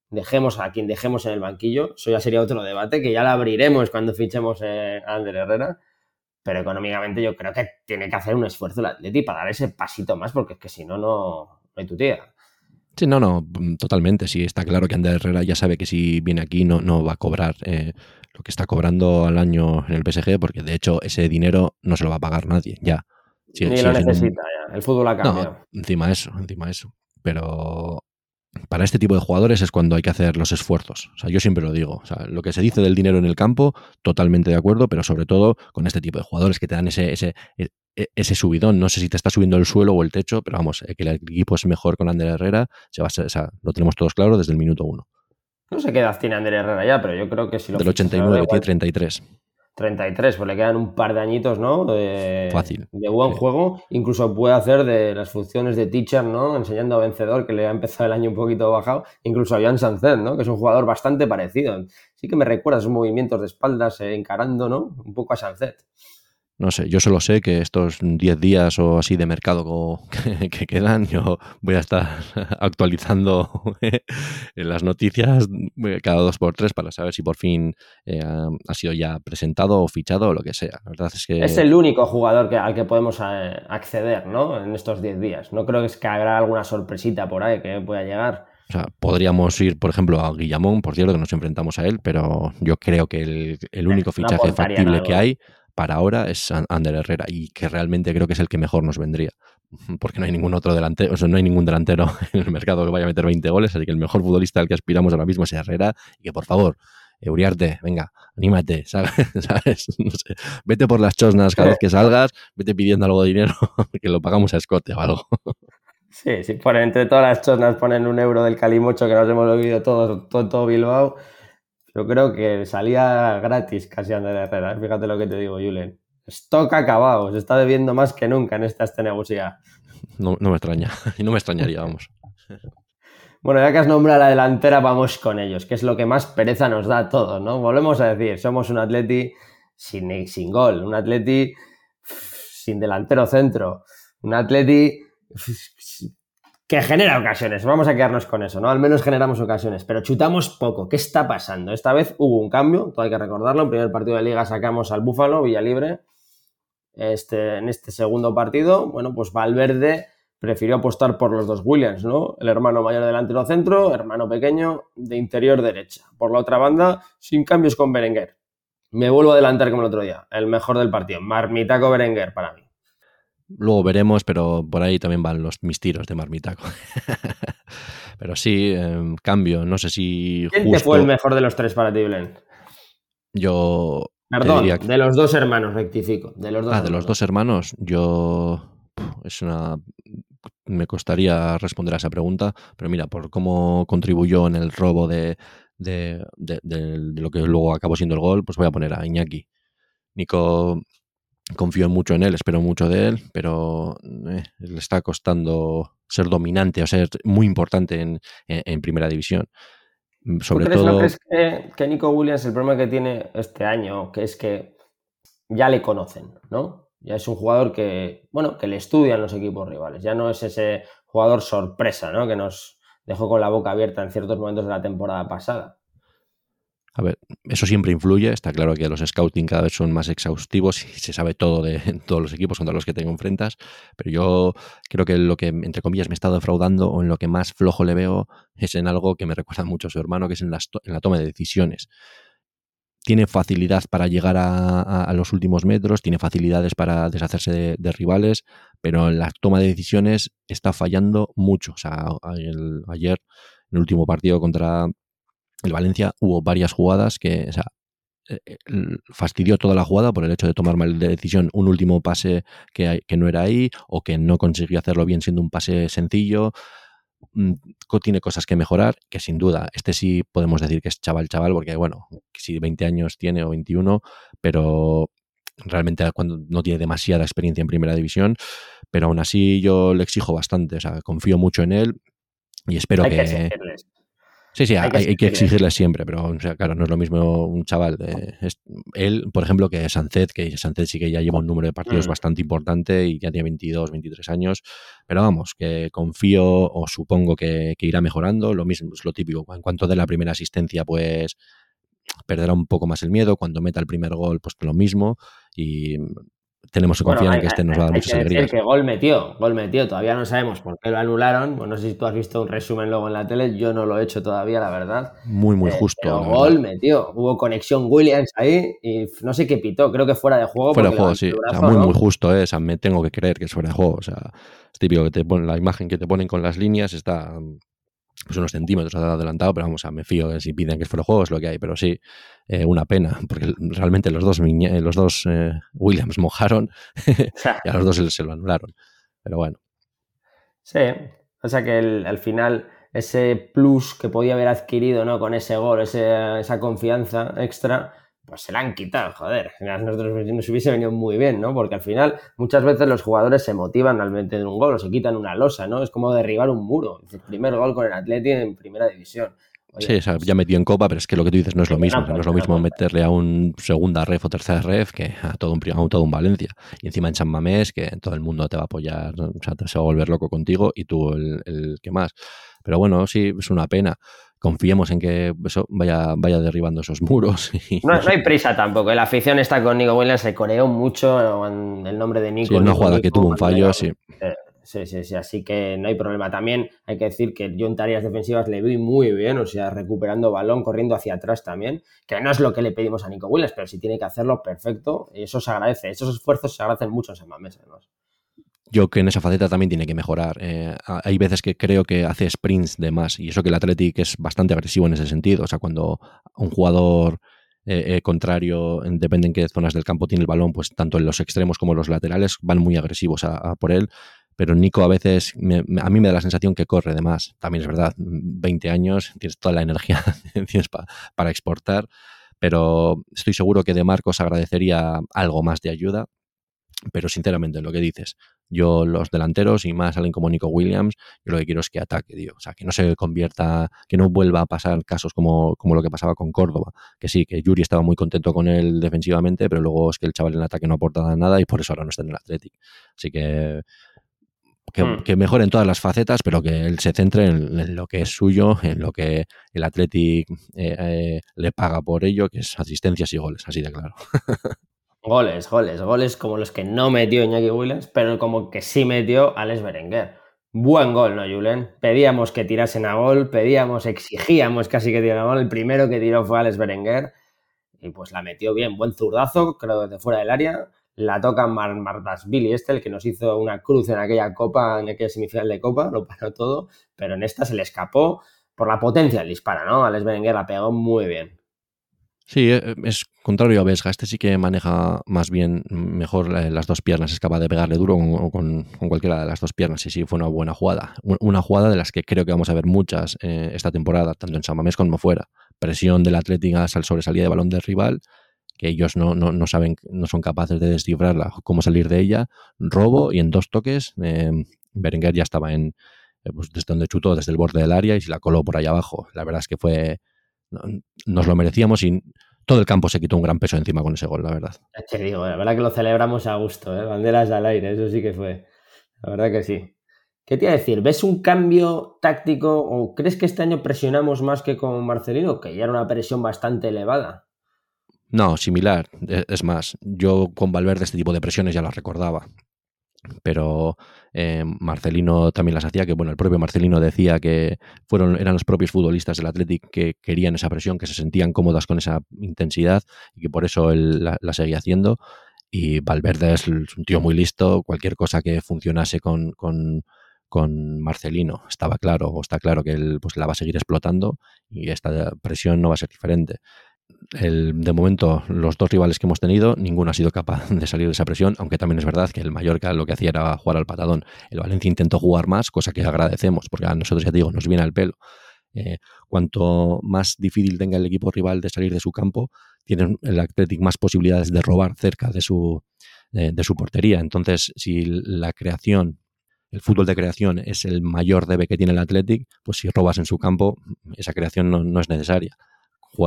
Dejemos a quien dejemos en el banquillo, eso ya sería otro debate que ya lo abriremos cuando fichemos a Ander Herrera. Pero económicamente yo creo que tiene que hacer un esfuerzo el Atleti para dar ese pasito más, porque es que si no, no hay tu tía. Sí, no, no, mm, totalmente. Sí, está claro que Ander Herrera ya sabe que si viene aquí no, no va a cobrar eh, lo que está cobrando al año en el PSG, porque de hecho ese dinero no se lo va a pagar nadie, ya. Ni lo necesita, ya. El fútbol ha cambiado. encima eso, encima eso. Pero para este tipo de jugadores es cuando hay que hacer los esfuerzos. O sea, yo siempre lo digo. O sea, lo que se dice del dinero en el campo, totalmente de acuerdo, pero sobre todo con este tipo de jugadores que te dan ese, ese, e, ese subidón. No sé si te está subiendo el suelo o el techo, pero vamos, eh, que el equipo es mejor con Ander Herrera, se va a lo tenemos todos claro desde el minuto uno. No sé qué edad tiene Ander Herrera ya, pero yo creo que si lo Del 89, tiene 33. 33, pues le quedan un par de añitos, ¿no? De, Fácil. De buen juego. Incluso puede hacer de las funciones de teacher, ¿no? Enseñando a vencedor, que le ha empezado el año un poquito bajado. Incluso a Jan Sancet, ¿no? Que es un jugador bastante parecido. Sí que me recuerda esos movimientos de espaldas eh, encarando, ¿no? Un poco a Sancet. No sé, yo solo sé que estos 10 días o así de mercado que, quedan, yo voy a estar actualizando las noticias cada dos por tres para saber si por fin eh, ha sido ya presentado o fichado o lo que sea. La verdad es que... Es el único jugador que, al que podemos eh, acceder, ¿no? En estos 10 días. No creo que, habrá alguna sorpresita por ahí que pueda llegar. O sea, podríamos ir, por ejemplo, a Guillamón, por cierto, que nos enfrentamos a él, pero yo creo que el, el único fichaje factible que hay para ahora es Ander Herrera y que realmente creo que es el que mejor nos vendría. Porque no hay ningún otro delantero, o sea, no hay ningún delantero en el mercado que vaya a meter 20 goles, así que el mejor futbolista al que aspiramos ahora mismo es Herrera y que por favor, Euriarte, venga, anímate, ¿sabes? No sé, vete por las chosnas cada vez que salgas, vete pidiendo algo de dinero, que lo pagamos a escote o algo. Sí, sí, por entre todas las chosnas ponen un euro del Calimocho que nos hemos olvidado todos, todo, todo Bilbao. Yo creo que salía gratis casi Ander Herrera. ¿eh? Fíjate lo que te digo, Julen. Stock acabado, se está bebiendo más que nunca en esta escenegusía. No, no me extraña, y no me extrañaría, vamos. Bueno, ya que has nombrado la delantera, vamos con ellos, que es lo que más pereza nos da a todos, ¿no? Volvemos a decir, somos un atleti sin, sin gol, un atleti sin delantero centro, un atleti que genera ocasiones. Vamos a quedarnos con eso, ¿no? Al menos generamos ocasiones, pero chutamos poco. ¿Qué está pasando? Esta vez hubo un cambio, todo hay que recordarlo. En primer partido de liga sacamos al Búfalo, Villalibre. Este, en este segundo partido, bueno, pues Valverde prefirió apostar por los dos Williams, ¿no? El hermano mayor delantero centro, hermano pequeño de interior derecha. Por la otra banda, sin cambios con Berenguer. Me vuelvo a adelantar como el otro día. El mejor del partido. Marmitaco Berenguer para mí. Luego veremos, pero por ahí también van los mis tiros de Marmitaco. pero sí, eh, cambio. No sé si. ¿Quién te fue el mejor de los tres para ti, Blen? Yo. Perdón, de los dos hermanos, rectifico. De los dos ah, de los dos hermanos, yo. Es una me costaría responder a esa pregunta, pero mira, por cómo contribuyó en el robo de, de, lo que luego acabó siendo el gol, pues voy a poner a Iñaki. Nico confío mucho en él, espero mucho de él, pero eh, le está costando ser dominante o ser muy importante en, primera división. Mm, sobre todo. crees que, que Nico Williams, el problema que tiene este año, que es que ya le conocen, ¿no? Ya es un jugador que, bueno, que le estudian los equipos rivales. Ya no es ese jugador sorpresa, ¿no? Que nos dejó con la boca abierta en ciertos momentos de la temporada pasada. Eso siempre influye. Está claro que los scouting cada vez son más exhaustivos y se sabe todo de todos los equipos contra los que te enfrentas. Pero yo creo que lo que, entre comillas, me estado defraudando o en lo que más flojo le veo es en algo que me recuerda mucho a su hermano, que es en, en la toma de decisiones tiene facilidad para llegar a, los últimos metros, tiene facilidades para deshacerse de, rivales, pero en la toma de decisiones está fallando mucho. O sea, ayer, en el último partido contra el Valencia, hubo varias jugadas que, o sea, eh, eh, fastidió toda la jugada por el hecho de tomar mal de decisión un último pase que, que no era ahí o que no consiguió hacerlo bien siendo un pase sencillo. Mm, tiene cosas que mejorar, que sin duda, este sí podemos decir que es chaval, chaval, porque bueno, si 20 años tiene o 21, pero realmente cuando no tiene demasiada experiencia en primera división, pero aún así yo le exijo bastante, o sea, confío mucho en él y espero que, Sí, sí, hay, que, exigirle siempre, pero claro, no es lo mismo un chaval. De, él, por ejemplo, que Sancet, que Sancet sí que ya lleva un número de partidos mm. bastante importante y ya tiene 22, 23 años, pero vamos, que confío o supongo que, irá mejorando. Lo mismo es lo típico. En cuanto de la primera asistencia, pues perderá un poco más el miedo. Cuando meta el primer gol, pues lo mismo. Y tenemos que confiar en que este nos va a dar muchas alegrías. que gol metió, gol metió, todavía no sabemos por qué lo anularon. Bueno, no sé si tú has visto un resumen luego en la tele, yo no lo he hecho todavía, la verdad. Muy, muy eh, justo. Pero gol metió, hubo conexión Williams ahí y no sé qué pitó, creo que fuera de juego. Fuera de juego, sí. o sea, muy, muy justo, ¿eh? me tengo que creer que es fuera de juego. O sea, es típico que te ponen la imagen que te ponen con las líneas está pues unos centímetros adelantado, pero vamos, a me fío si piden que es fuera juego es lo que hay, pero sí, eh, una pena, porque realmente los dos, los dos eh, Williams mojaron y a los dos se, lo anularon, pero bueno. Sí, o sea que al final ese plus que podía haber adquirido ¿no? con ese gol, esa confianza extra, pues se la han quitado, joder. A nosotros nos hubiese venido muy bien, ¿no? Porque al final muchas veces los jugadores se motivan al meter un gol o se quitan una losa, ¿no? Es como derribar un muro. El primer gol con el Atleti en primera división. sí, o sea, ya metió en copa, pero es que lo que tú dices no es lo mismo. no es lo mismo meterle a un segunda ref o tercera ref que a todo un, a todo un Valencia. Y encima en San Mamés, que todo el mundo te va a apoyar, o sea, se va a volver loco contigo y tú el, el que más. Pero bueno, sí, es una pena confiemos en que eso vaya, vaya derribando esos muros. no, hay prisa tampoco. ¿eh? La afición está con Nico Williams, se coreó mucho en el nombre de Nico. Sí, una jugada que tuvo un fallo, sí. Eh, Sí, sí, sí, así que no hay problema. También hay que decir que yo en tareas defensivas le vi muy bien, o sea, recuperando balón, corriendo hacia atrás también, que no es lo que le pedimos a Nico Williams, pero si tiene que hacerlo, perfecto, y eso se agradece. Esos esfuerzos se agradecen mucho en Samamés, además. Yo que en esa faceta también tiene que mejorar. Eh, hay veces que creo que hace sprints de más, y eso que el Athletic es bastante agresivo en ese sentido. O sea, cuando un jugador eh, eh, contrario, depende en qué zonas del campo tiene el balón, pues tanto en los extremos como en los laterales van muy agresivos a, por él. Pero Nico a veces, a mí me da la sensación que corre de más. También es verdad, 20 años, tienes toda la energía tienes para exportar, pero estoy seguro que de Marcos agradecería algo más de ayuda. Pero sinceramente, lo que dices, yo los delanteros y más alguien como Nico Williams, yo lo que quiero es que ataque, tío. O sea, que no se convierta, que no vuelva a pasar casos como, como lo que pasaba con Córdoba. Que sí, que Yuri estaba muy contento con él defensivamente, pero luego es que el chaval en ataque no aporta nada y por eso ahora no está en el Athletic. Así que que, que, mejore en todas las facetas, pero que él se centre en, lo que es suyo, en lo que el Athletic eh, eh, le paga por ello, que es asistencias y goles, así de claro. Goles, goles, goles como los que no metió Iñaki Williams, pero como que sí metió Alex Berenguer. Buen gol, ¿no, Julen? Pedíamos que tirasen a gol, pedíamos, exigíamos casi que tirasen a gol. El primero que tiró fue Alex Berenguer y pues la metió bien. Buen zurdazo, creo desde fuera del área. La toca Mar Billy este, el que nos hizo una cruz en aquella copa, en aquella semifinal de copa, lo paró todo, pero en esta se le escapó por la potencia del disparo, ¿no? Alex Berenguer la pegó muy bien. Sí, eh, es contrario a Vesga. Este sí que maneja más bien, mejor las dos piernas. Es capaz de pegarle duro con, cualquiera de las dos piernas. Y sí, fue una buena jugada. Una jugada de las que creo que vamos a ver muchas eh, esta temporada, tanto en San Mamés como fuera. Presión del Atlético al sobresalida de balón del rival, que ellos no, no, saben, no son capaces de descifrarla, cómo salir de ella. Robo y en dos toques, eh, Berenguer ya estaba en, pues desde donde chutó, desde el borde del área y se la coló por allá abajo. La verdad es que fue nos lo merecíamos y todo el campo se quitó un gran peso encima con ese gol, la verdad. Te digo, la verdad que lo celebramos a gusto, ¿eh? banderas al aire, eso sí que fue. La verdad que sí. ¿Qué te iba a decir? ¿Ves un cambio táctico o crees que este año presionamos más que con Marcelino, que ya era una presión bastante elevada? No, similar. E, es más, yo con Valverde este tipo de presiones ya las recordaba pero eh, Marcelino también las hacía, que bueno, el propio Marcelino decía que fueron, eran los propios futbolistas del Athletic que querían esa presión, que se sentían cómodas con esa intensidad y que por eso él la, seguía haciendo. Y Valverde es un tío muy listo, cualquier cosa que funcionase con, con, con Marcelino estaba claro, o está claro que él pues, la va a seguir explotando y esta presión no va a ser diferente el, de momento, los dos rivales que hemos tenido, ninguno ha sido capaz de salir de esa presión, aunque también es verdad que el Mallorca lo que hacía era jugar al patadón. El Valencia intentó jugar más, cosa que agradecemos, porque a nosotros, ya te digo, nos viene al pelo. Eh, cuanto más difícil tenga el equipo rival de salir de su campo, tiene el Athletic más posibilidades de robar cerca de su, de su portería. Entonces, si la creación el fútbol de creación es el mayor debe que tiene el Athletic, pues si robas en su campo, esa creación no es necesaria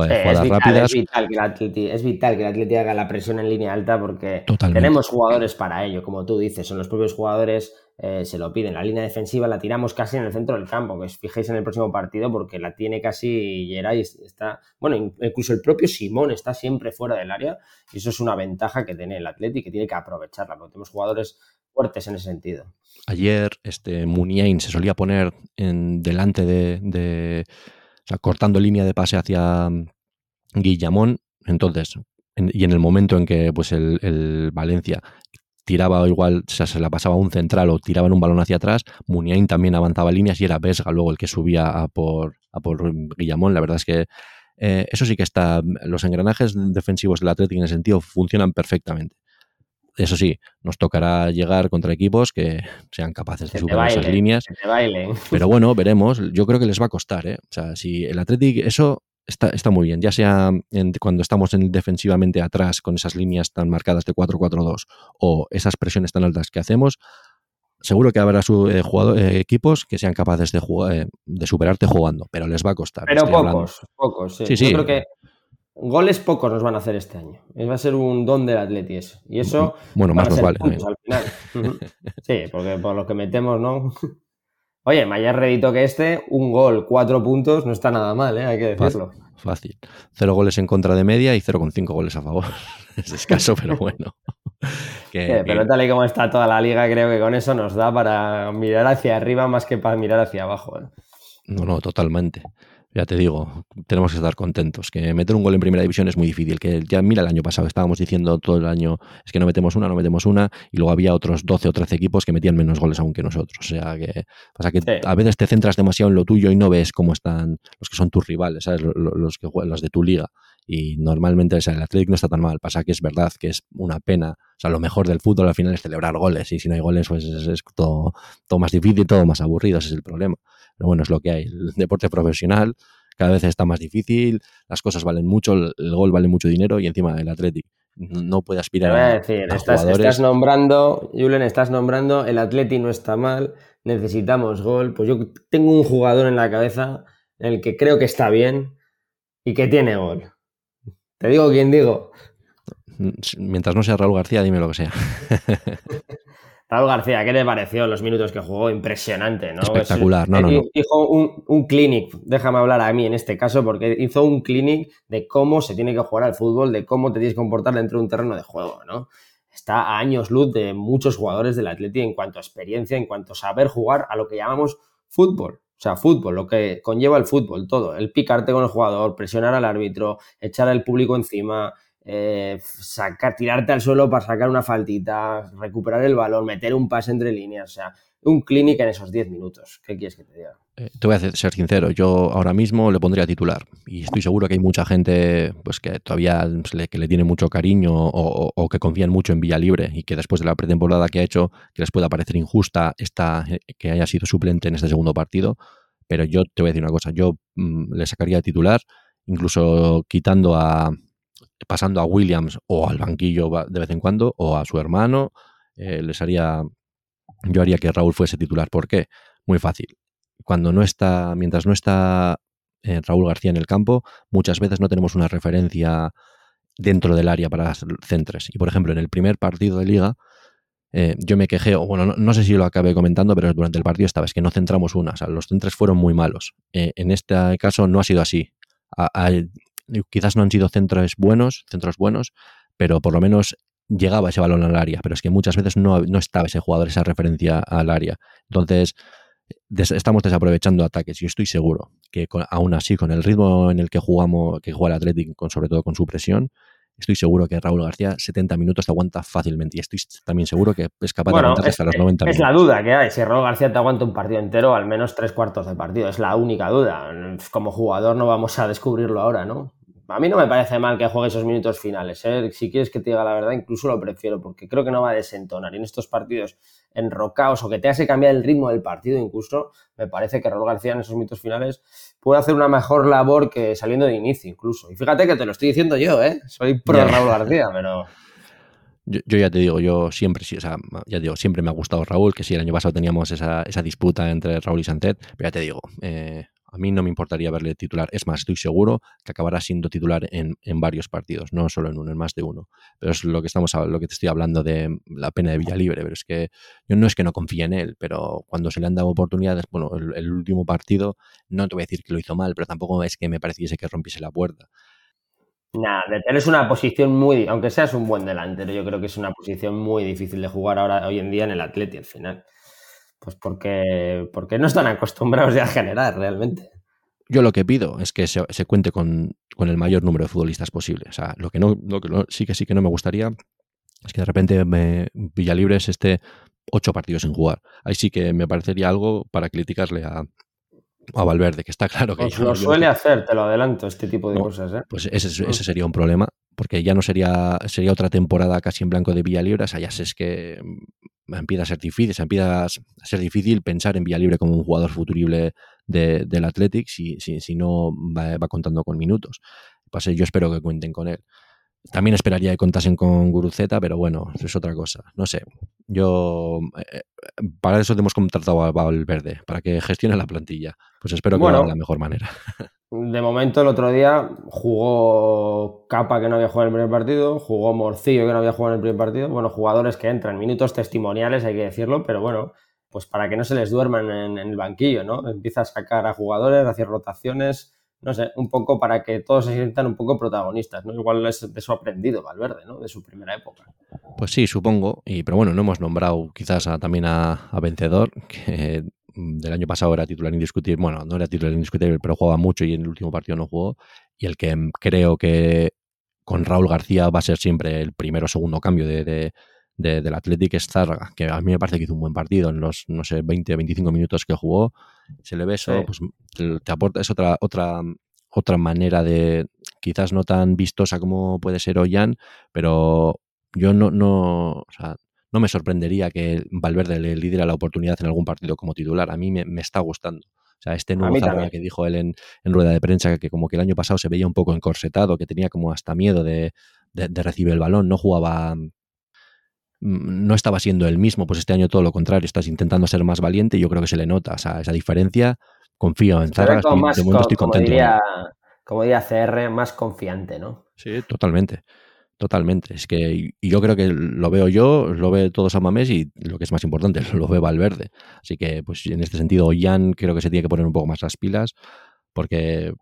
es vital, Es vital, que el Atleti, es vital que el Atleti haga la presión en línea alta porque tenemos jugadores para ello, como tú dices, son los propios jugadores, eh, se lo piden. La línea defensiva la tiramos casi en el centro del campo, que os fijéis en el próximo partido porque la tiene casi Geray, está, bueno, incluso el propio Simón está siempre fuera del área y eso es una ventaja que tiene el Atleti que tiene que aprovecharla, porque tenemos jugadores fuertes en ese sentido. Ayer este Muniain se solía poner en delante de sea, cortando línea de pase hacia mm, Guillamón. Entonces, y en el momento en que pues el, Valencia tiraba igual, o sea, se la pasaba a un central o tiraban un balón hacia atrás, Muniain también avanzaba líneas y era Vesga luego el que subía a por, a por Guillamón. La verdad es que eh, eso sí que está, los engranajes defensivos del Atlético en ese sentido funcionan perfectamente. Eso sí, nos tocará llegar contra equipos que sean capaces de superar esas líneas. Pero bueno, veremos. Yo creo que les va a costar. ¿eh? O sea, si el Athletic, eso está, está muy bien. Ya sea cuando estamos en, defensivamente atrás con esas líneas tan marcadas de 4-4-2 o esas presiones tan altas que hacemos, seguro que habrá su, eh, eh, equipos que sean capaces de, jugar, de superarte jugando, pero les va a costar. Pero pocos, pocos. Sí. sí, Yo creo que Goles pocos nos van a hacer este año. Va a ser un don del Atleti eso. Y eso. Bueno, más nos vale. al final. sí, porque por lo que metemos, ¿no? Oye, mayor redito que este, un gol, cuatro puntos, no está nada mal, ¿eh? hay que decirlo. Fácil. Cero goles en contra de media y 0,5 goles a favor. es escaso, pero bueno. pero tal y como está toda la liga, creo que con eso nos da para mirar hacia arriba más que para mirar hacia abajo. ¿eh? No, no, totalmente ya te digo, tenemos que estar contentos. Que meter un gol en primera división es muy difícil. Que ya mira el año pasado, estábamos diciendo todo el año, es que no metemos una, no metemos una, y luego había otros 12 o 13 equipos que metían menos goles aún que nosotros. O sea que pasa que a veces te centras demasiado en lo tuyo y no ves cómo están los que son tus rivales, ¿sabes? Los, que juegan, los de tu liga. Y normalmente o sea, el Atlético no está tan mal. Pasa que es verdad que es una pena. O sea, lo mejor del fútbol al final es celebrar goles. Y si no hay goles, pues es, todo, todo más difícil, todo más aburrido. Ese es el problema. Pero bueno, es lo que hay. El deporte profesional cada vez está más difícil, las cosas valen mucho, el, gol vale mucho dinero y encima el Athletic no puede aspirar a, decir, estás, estás, nombrando, Julen, estás nombrando, el Athletic no está mal, necesitamos gol. Pues yo tengo un jugador en la cabeza en el que creo que está bien y que tiene gol. Te digo quién digo. Mientras no sea Raúl García, dime lo que sea. Raúl García, ¿qué te pareció los minutos que jugó? Impresionante, ¿no? Espectacular, no, no, no. Hizo un, un, clinic, déjame hablar a mí en este caso, porque hizo un clinic de cómo se tiene que jugar al fútbol, de cómo te tienes que comportar dentro de un terreno de juego, ¿no? Está a años luz de muchos jugadores del Atleti en cuanto a experiencia, en cuanto a saber jugar a lo que llamamos fútbol. O sea, fútbol, lo que conlleva el fútbol, todo. El picarte con el jugador, presionar al árbitro, echar al público encima, eh, sacar, tirarte al suelo para sacar una faltita, recuperar el balón, meter un pase entre líneas, o sea, un clinic en esos 10 minutos. ¿Qué quieres que te diga? Eh, te voy a ser sincero, yo ahora mismo le pondría titular y estoy seguro que hay mucha gente pues que todavía le, que le tiene mucho cariño o, que confían mucho en Villalibre y que después de la pretemporada que ha hecho que les pueda parecer injusta esta, eh, que haya sido suplente en este segundo partido, pero yo te voy a decir una cosa, yo mm, le sacaría titular incluso quitando a, pasando a Williams o al banquillo de vez en cuando, o a su hermano, eh, les haría, yo haría que Raúl fuese titular. ¿Por qué? Muy fácil. Cuando no está, mientras no está eh, Raúl García en el campo, muchas veces no tenemos una referencia dentro del área para las centres. Y por ejemplo, en el primer partido de liga, eh, yo me quejé, bueno, no, sé si lo acabé comentando, pero durante el partido esta vez que no centramos una, o sea, los centres fueron muy malos. en este caso no ha sido así quizás no han sido centros buenos, centros buenos, pero por lo menos llegaba ese balón al área, pero es que muchas veces no, estaba ese jugador, esa referencia al área. Entonces, estamos desaprovechando ataques. y estoy seguro que aún así, con el ritmo en el que jugamos, que juega el Athletic, con, sobre todo con su presión, estoy seguro que Raúl García 70 minutos te aguanta fácilmente y estoy también seguro que es capaz de aguantar hasta los 90 minutos. Es la duda que hay, si Raúl García te aguanta un partido entero, al menos tres cuartos de partido, es la única duda. Como jugador no vamos a descubrirlo ahora, ¿no? A mí no me parece mal que juegue esos minutos finales. ¿eh? Si quieres que te diga la verdad, incluso lo prefiero, porque creo que no va a desentonar. Y en estos partidos enrocados o que te hace cambiar el ritmo del partido, incluso, me parece que Raúl García en esos minutos finales puede hacer una mejor labor que saliendo de inicio, incluso. Y fíjate que te lo estoy diciendo yo, ¿eh? Soy pro Raúl García, pero. Yo, ya te digo, yo siempre, o sea, ya digo, siempre me ha gustado Raúl, que sí, el año pasado teníamos esa, esa disputa entre Raúl y Santet, pero ya te digo, eh, a mí no me importaría verle titular. Es más, estoy seguro que acabará siendo titular en, varios partidos, no solo en uno, en más de uno. Pero es lo que estamos lo que te estoy hablando de la pena de Villalibre. Pero es que yo no es que no confíe en él, pero cuando se le han dado oportunidades, bueno, el, último partido, no te voy a decir que lo hizo mal, pero tampoco es que me pareciese que rompiese la puerta. Nada, es una posición muy, aunque seas un buen delantero, yo creo que es una posición muy difícil de jugar ahora hoy en día en el Atleti al final. Pues porque, porque no están acostumbrados ya a generar realmente. Yo lo que pido es que se, cuente con, el mayor número de futbolistas posible. O sea, lo que no, lo que sí que sí que no me gustaría es que de repente me, Villalibres esté ocho partidos sin jugar. Ahí sí que me parecería algo para criticarle a, a Valverde, que está claro que... Pues lo suele hacer, te lo adelanto, este tipo de cosas. ¿eh? Pues ese, ese, sería un problema, porque ya no sería, sería otra temporada casi en blanco de Villalibre, o sea, ya sé es que empieza a ser difícil, empieza a ser difícil pensar en Vía Libre como un jugador futurible del Athletic si, si, no va, contando con minutos. Pues yo espero que cuenten con él. También esperaría que contasen con Guruceta, pero bueno, eso es otra cosa. No sé. Yo. Eh, para eso hemos contratado a Valverde, para que gestione la plantilla. Pues espero que lo haga de la mejor manera. De momento, el otro día jugó Capa, que no había jugado en el primer partido, jugó Morcillo, que no había jugado en el primer partido. Bueno, jugadores que entran, minutos testimoniales, hay que decirlo, pero bueno, pues para que no se les duerman en, el banquillo, ¿no? Empieza a sacar a jugadores, a hacer rotaciones, no sé, un poco para que todos se sientan un poco protagonistas, ¿no? Igual es de su aprendido Valverde, ¿no? De su primera época. Pues sí, supongo, y, pero bueno, no hemos nombrado quizás también a, Vencedor, que del año pasado era titular indiscutible, bueno, no era titular indiscutible, pero jugaba mucho y en el último partido no jugó, y el que creo que con Raúl García va a ser siempre el primero o segundo cambio de, del Athletic Zárraga, que a mí me parece que hizo un buen partido en los, no sé, 20, 25 minutos que jugó, se le ve eso, pues te aporta, es otra, otra, otra manera de, quizás no tan vistosa como puede ser Ollán, pero yo no, no, o sea, no me sorprendería que Valverde le lidera la oportunidad en algún partido como titular. A mí me, está gustando. O sea, este nuevo Zárraga que dijo él en, rueda de prensa, que como que el año pasado se veía un poco encorsetado, que tenía como hasta miedo de, de recibir el balón, no jugaba no estaba siendo el mismo, pues este año todo lo contrario, estás intentando ser más valiente y yo creo que se le nota esa diferencia. Confío en Zara, de momento estoy contento. Como diría, como diría CR, más confiante, ¿no? Sí, totalmente. Totalmente. Es que y yo creo que lo veo yo, lo ve todos a Mamés y lo que es más importante, lo ve Valverde. Así que, pues en este sentido, Jan creo que se tiene que poner un poco más las pilas porque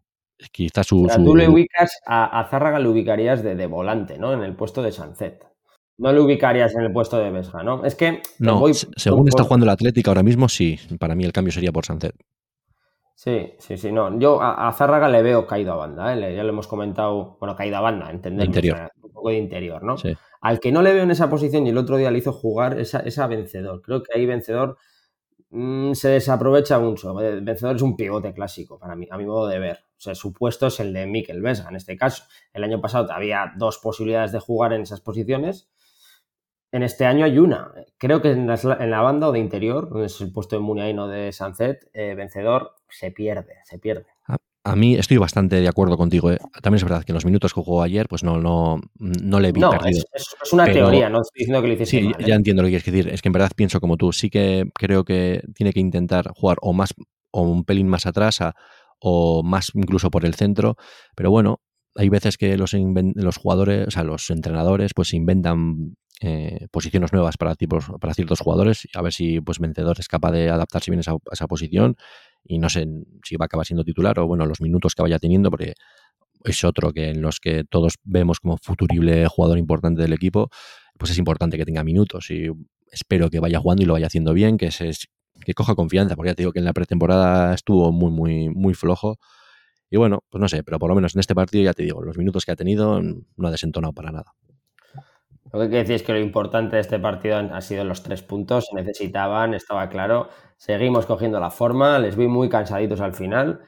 quizás su. Tú le ubicas a, a Zárraga, le ubicarías de, de volante, ¿no? En el puesto de Sanzet. No le ubicarías en el puesto de Vesga, ¿no? Es que. No, según está jugando el Atlético ahora mismo, sí. Para mí el cambio sería por Sancet. Sí, sí, sí. No, yo a, Zárraga le veo caído a banda, ¿eh? ya lo hemos comentado. Bueno, caído a banda, entendemos. Interior. un poco de interior, ¿no? Sí. Al que no le veo en esa posición y el otro día le hizo jugar esa, esa vencedor. Creo que ahí vencedor mm, se desaprovecha mucho. Vencedor es un pivote clásico, para mí, a mi modo de ver. O sea, su puesto es el de Mikel Vesga en este caso. El año pasado había dos posibilidades de jugar en esas posiciones en este año hay una. Creo que en la, banda o de interior, donde es el puesto de Muniaino de Sunset, eh, vencedor, se pierde, se pierde. A, mí estoy bastante de acuerdo contigo. Eh. También es verdad que en los minutos que jugó ayer, pues no, no, no le vi no, Es, una teoría, no estoy diciendo que lo hiciese Sí, ya ¿eh? entiendo lo que quieres decir. Es que en verdad pienso como tú. Sí que creo que tiene que intentar jugar o más o un pelín más atrás o más incluso por el centro. Pero bueno, hay veces que los, los jugadores, o sea, los entrenadores, pues inventan eh, posiciones nuevas para, tipos, para ciertos jugadores, a ver si pues Vencedor es capaz de adaptarse bien a esa, posición y no sé si va a acabar siendo titular o bueno, los minutos que vaya teniendo, porque es otro que en los que todos vemos como futurible jugador importante del equipo, pues es importante que tenga minutos y espero que vaya jugando y lo vaya haciendo bien, que, se, que coja confianza, porque ya te digo que en la pretemporada estuvo muy, muy, muy flojo. Y bueno, pues no sé, pero por lo menos en este partido ya te digo, los minutos que ha tenido no ha desentonado para nada. Lo que quiero decir es que lo importante de este partido han, sido los tres puntos. Se necesitaban, estaba claro. Seguimos cogiendo la forma. Les vi muy cansaditos al final.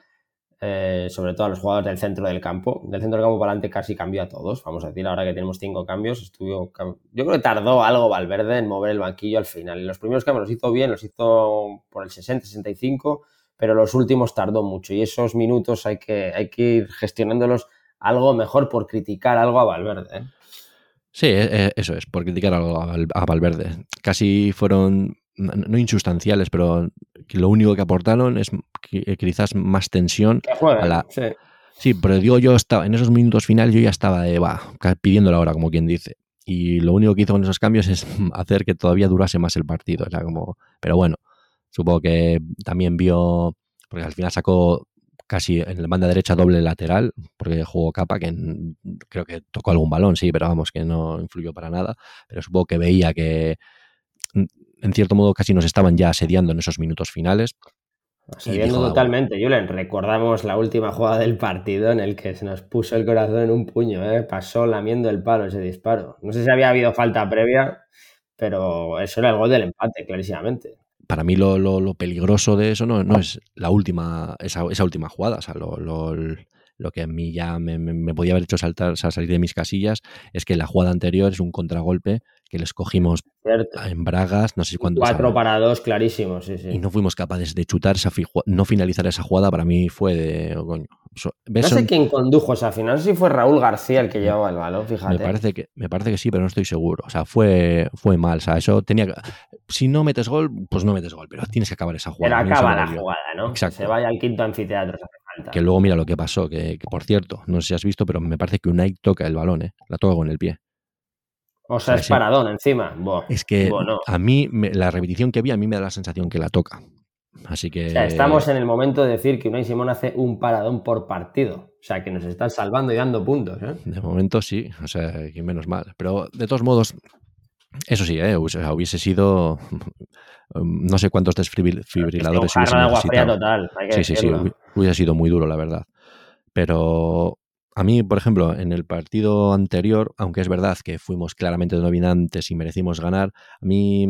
Eh, sobre todo a los jugadores del centro del campo. Del centro del campo para adelante casi cambió a todos. Vamos a decir, ahora que tenemos cinco cambios, estuvo, yo creo que tardó algo Valverde en mover el banquillo al final. Los primeros cambios los hizo bien, los hizo por el 60-65, pero los últimos tardó mucho. Y esos minutos hay que, hay que ir gestionándolos algo mejor por criticar algo a Valverde. ¿eh? Sí, e, e, eso es, por criticar a Valverde. Casi fueron, no insustanciales, pero lo único que aportaron es eh, quizás más tensión a la... Sí. pero digo, yo estaba, en esos minutos finales yo ya estaba de, va, pidiendo la hora, como quien dice. Y lo único que hizo con esos cambios es hacer que todavía durase más el partido. O sea, como, pero bueno, supongo que también vio, porque al final sacó casi en la banda derecha doble lateral, porque jugó capa, que creo que tocó algún balón, sí, pero vamos, que no influyó para nada. Pero supongo que veía que en cierto modo casi nos estaban ya asediando en esos minutos finales. Asediando totalmente, Julen. Recordamos la última jugada del partido en el que se nos puso el corazón en un puño, ¿eh? pasó lamiendo el palo ese disparo. No sé si había habido falta previa, pero eso era el gol del empate, clarísimamente para mí lo, lo, peligroso de eso no, no, es la última, esa, esa última jugada. O sea, lo, lo, que a mí ya me, me, podía haber hecho saltar, o sea, salir de mis casillas es que la jugada anterior es un contragolpe que les cogimos en Bragas, no sé cuándo. Cuatro para dos, clarísimo, sí, sí. Y no fuimos capaces de chutar esa no finalizar esa jugada, para mí fue de. Coño, no sé quién condujo esa final, no sé si fue Raúl García el que llevaba el balón, fíjate. Me parece que, me parece que sí, pero no estoy seguro. O sea, fue, fue mal. O sea, eso tenía que. Si no metes gol, pues no metes gol, pero tienes que acabar esa jugada. Pero acaba la jugada, ¿no? Exacto. Se vaya al quinto anfiteatro. Que luego mira lo que pasó, que, por cierto, no sé si has visto, pero me parece que Unai toca el balón, ¿eh? La toca con el pie. O sea, es paradón encima. es que a mí, la repetición que vi, a mí me da la sensación que la toca. Así que. estamos en el momento de decir que Unai Simón hace un paradón por partido. O sea, que nos está salvando y dando puntos. ¿eh? De momento sí, o sea, que menos mal. Pero de todos modos, eso sí, ¿eh? hubiese sido. No sé cuántos desfibriladores hubiese necesitado. Total, sí, sí, sí, hubiese sido muy duro, la verdad. Pero a mí, por ejemplo, en el partido anterior, aunque es verdad que fuimos claramente dominantes y merecimos ganar, a mí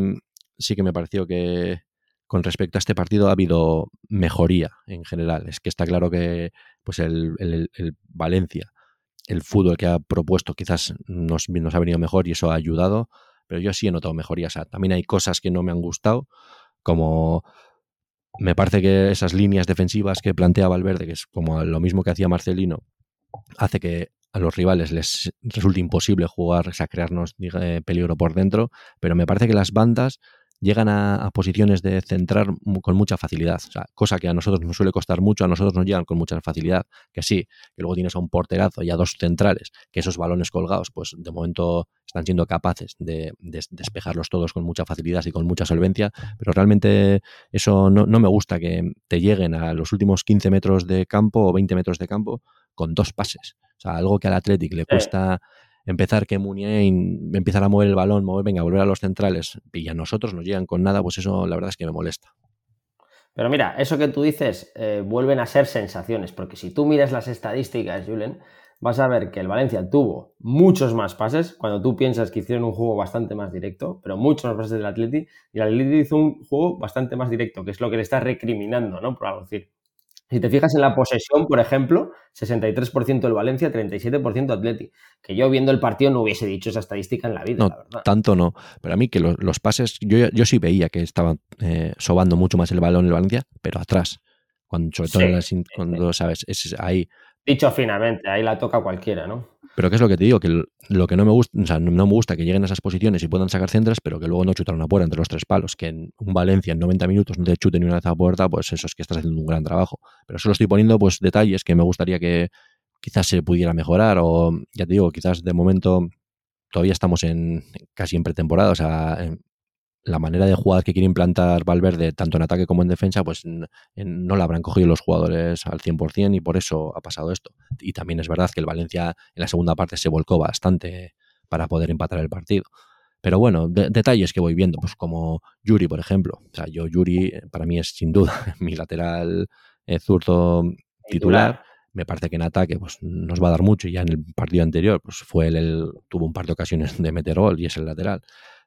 sí que me pareció que con respecto a este partido ha habido mejoría en general. Es que está claro que pues el, Valencia, el fútbol que ha propuesto quizás nos, ha venido mejor y eso ha ayudado, pero yo sí he notado mejoría. O también hay cosas que no me han gustado, como me parece que esas líneas defensivas que planteaba Valverde, que es como lo mismo que hacía Marcelino, hace que a los rivales les resulte imposible jugar, o sea, crearnos peligro por dentro, pero me parece que las bandas llegan a, posiciones de centrar con mucha facilidad, cosa que a nosotros nos suele costar mucho, a nosotros nos llegan con mucha facilidad, que sí, que luego tienes a un porterazo y a dos centrales, que esos balones colgados, pues de momento están siendo capaces de, despejarlos todos con mucha facilidad y con mucha solvencia, pero realmente eso no, no me gusta que te lleguen a los últimos 15 metros de campo o 20 metros de campo con dos pases. O sea, algo que al Athletic le cuesta empezar que Muniain empezar a mover el balón, mover, venga, volver a los centrales, y a nosotros nos llegan con nada, pues eso la verdad es que me molesta. Pero mira, eso que tú dices eh, vuelven a ser sensaciones, porque si tú miras las estadísticas, Julen, vas a ver que el Valencia tuvo muchos más pases, cuando tú piensas que hicieron un juego bastante más directo, pero muchos más pases del Atleti, y el Atleti hizo un juego bastante más directo, que es lo que le está recriminando, ¿no? Por algo decir. Si te fijas en la posesión, por ejemplo, 63% el Valencia, 37% Atleti. Que yo viendo el partido no hubiese dicho esa estadística en la vida, no, la verdad. Tanto no. Pero a mí que los, pases, yo, yo sí veía que estaban eh, sobando mucho más el balón el Valencia, pero atrás. Cuando, sobre todo cuando, ¿sabes? Es ahí. Dicho finamente, ahí la toca cualquiera, ¿no? Pero ¿qué es lo que te digo? Que lo que no me gusta, o sea, no, me gusta que lleguen a esas posiciones y puedan sacar centras, pero que luego no chutan una puerta entre los tres palos. Que en un Valencia en 90 minutos no te chute ni una vez a puerta, pues eso es que estás haciendo un gran trabajo. Pero solo estoy poniendo pues detalles que me gustaría que quizás se pudiera mejorar o, ya te digo, quizás de momento todavía estamos en casi en pretemporada, o sea, la manera de jugar que quiere implantar Valverde, tanto en ataque como en defensa, pues no la habrán cogido los jugadores al 100% y por eso ha pasado esto. Y también es verdad que el Valencia en la segunda parte se volcó bastante para poder empatar el partido. Pero bueno, detalles que voy viendo, pues como Yuri, por ejemplo. O sea, yo Yuri eh, para mí es sin duda mi lateral eh, zurdo titular. Me parece que en ataque pues, nos va a dar mucho. Y ya en el partido anterior pues, fue él, tuvo un par de ocasiones de meter gol y es el lateral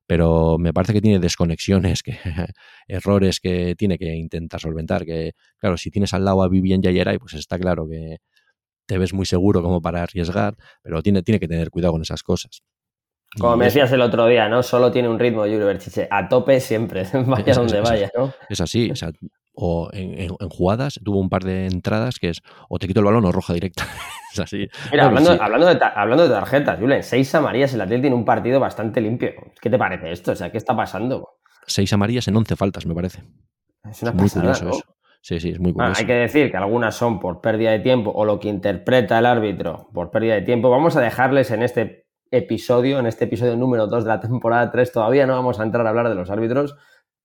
pero me parece que tiene desconexiones, que errores que tiene que intentar solventar. Que, claro, si tienes al lado a Vivian Yayeray, pues está claro que te ves muy seguro como para arriesgar, pero tiene, tiene que tener cuidado con esas cosas. Como me decías el otro día, ¿no? Solo tiene un ritmo, Julio Berchiche, a tope siempre, vaya donde vaya, ¿no? Es así, o sea, o en, jugadas tuvo un par de entradas que es o te quito el balón o roja directa. es así. Mira, hablando, hablando, de, hablando de tarjetas, Julen, seis amarillas, el Atleti tiene un partido bastante limpio. ¿Qué te parece esto? O sea, ¿qué está pasando? Seis amarillas en once faltas, me parece. Es una muy curioso eso. Sí, sí, es muy curioso. hay que decir que algunas son por pérdida de tiempo o lo que interpreta el árbitro por pérdida de tiempo. Vamos a dejarles en este episodio, en este episodio número 2 de la temporada 3, todavía no vamos a entrar a hablar de los árbitros,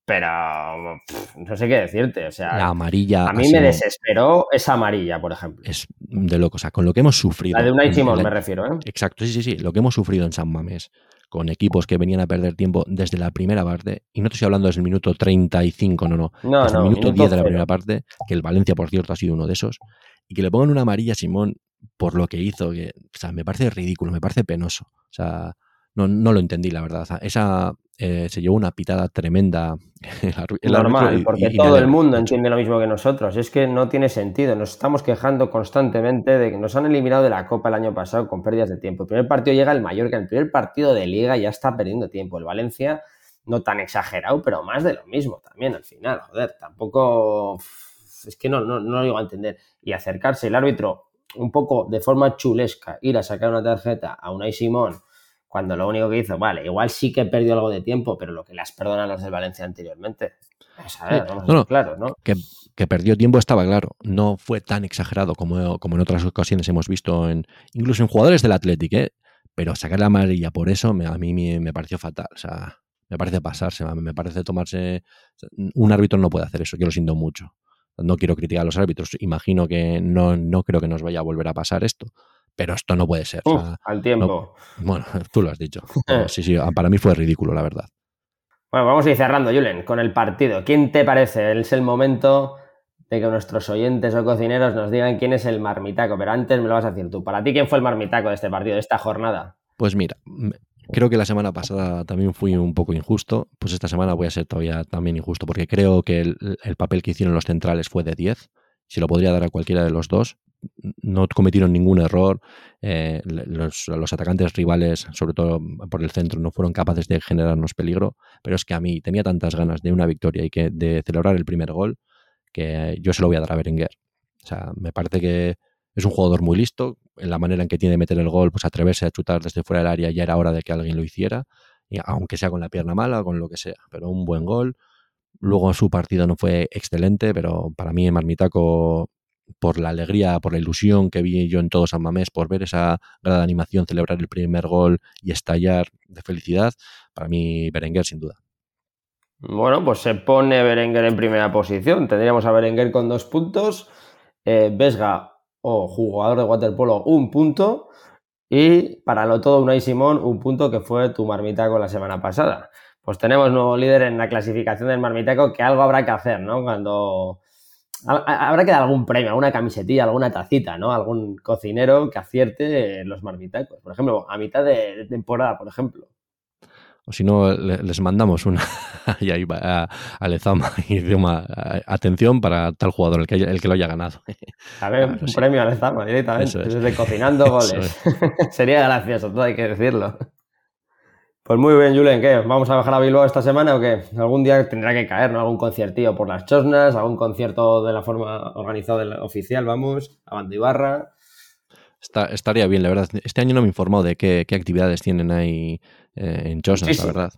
pero no sé qué decirte. O sea, la amarilla. A mí me desesperó esa amarilla, por ejemplo. Es de loco. O sea, con lo que hemos sufrido. La de Unai Simón, me refiero, ¿eh? Exacto, sí, sí, sí. Lo que hemos sufrido en San Mamés, con equipos que venían a perder tiempo desde la primera parte, y no te estoy hablando desde el minuto 35, no, no. no desde el minuto 10 de la primera parte, que el Valencia, por cierto, ha sido uno de esos, y que le pongan una amarilla a Simón por lo que hizo, que, o sea, me parece ridículo, me parece penoso. O sea, no, no lo entendí, la verdad. Esa eh, se llevó una pitada tremenda. El, Normal, porque todo el mundo entiende lo mismo que nosotros. Es que no tiene sentido. Nos estamos quejando constantemente de que nos han eliminado de la Copa el año pasado con pérdidas de tiempo. El primer partido llega el Mallorca, el primer partido de Liga ya está perdiendo tiempo. El Valencia, no tan exagerado, pero más de lo mismo también al final. Joder, tampoco. Es que no, no, no lo llego a entender. Y acercarse el árbitro un poco de forma chulesca, ir a sacar una tarjeta a Unai Simón cuando lo único que hizo, vale, igual sí que perdió algo de tiempo, pero lo que las perdonan los del Valencia anteriormente. claro, ¿no? Que, perdió tiempo estaba claro. No fue tan exagerado como, como en otras ocasiones hemos visto, en, incluso en jugadores del Athletic, ¿eh? pero sacar la amarilla por eso a mí me, pareció fatal. O sea, me parece pasarse, me parece tomarse... Un árbitro no puede hacer eso, yo lo siento mucho. No quiero criticar a los árbitros, imagino que no, no creo que nos vaya a volver a pasar esto, pero esto no puede ser. al tiempo. bueno, tú lo has dicho. sí, sí, para mí fue ridículo, la verdad. Bueno, vamos a ir cerrando, Julen, con el partido. ¿Quién te parece? Es el momento de que nuestros oyentes o cocineros nos digan quién es el marmitaco, pero antes me lo vas a decir tú. Para ti, ¿quién fue el marmitaco de este partido, de esta jornada? Pues mira, creo que la semana pasada también fui un poco injusto, pues esta semana voy a ser todavía también injusto, porque creo que el, papel que hicieron los centrales fue de 10, si lo podría dar a cualquiera de los dos. No cometieron ningún error, eh, los, atacantes rivales, sobre todo por el centro, no fueron capaces de generarnos peligro, pero es que a mí tenía tantas ganas de una victoria y que de celebrar el primer gol, que yo se lo voy a dar a Berenguer. O sea, me parece que es un jugador muy listo, en la manera en que tiene de meter el gol, pues atreverse a chutar desde fuera del área ya era hora de que alguien lo hiciera, y aunque sea con la pierna mala con lo que sea, pero un buen gol. Luego su partido no fue excelente, pero para mí Marmitaco, por la alegría, por la ilusión que vi yo en todo San Mamés, por ver esa gran animación, celebrar el primer gol y estallar de felicidad, para mí Berenguer sin duda. Bueno, pues se pone Berenguer en primera posición. Tendríamos a Berenguer con dos puntos, eh, Vesga o jugador de waterpolo un punto y para lo todo Unai Simón un punto que fue tu marmitaco la semana pasada. Pues tenemos nuevo líder en la clasificación del marmitaco que algo habrá que hacer, ¿no? Cuando habrá que dar algún premio, alguna camisetilla, alguna tacita, ¿no? Algún cocinero que acierte los marmitacos. Por ejemplo, a mitad de temporada, por ejemplo. O si no, les mandamos una a, a Lezama y decimos atención para tal jugador, el que, el que lo haya ganado. A ver, un premio a Lezama directamente. Desde cocinando goles. Sería gracioso, todo hay que decirlo. Pues muy bien, Julen, ¿qué? ¿Vamos a bajar a Bilbao esta semana o qué? Algún día tendrá que caer, ¿no? Algún conciertillo por las chosnas, algún concierto de la forma organizada oficial, vamos, a Bandibarra estaría bien, la verdad. Este año no me he informado de qué, actividades tienen ahí eh, en Chosnas, la verdad.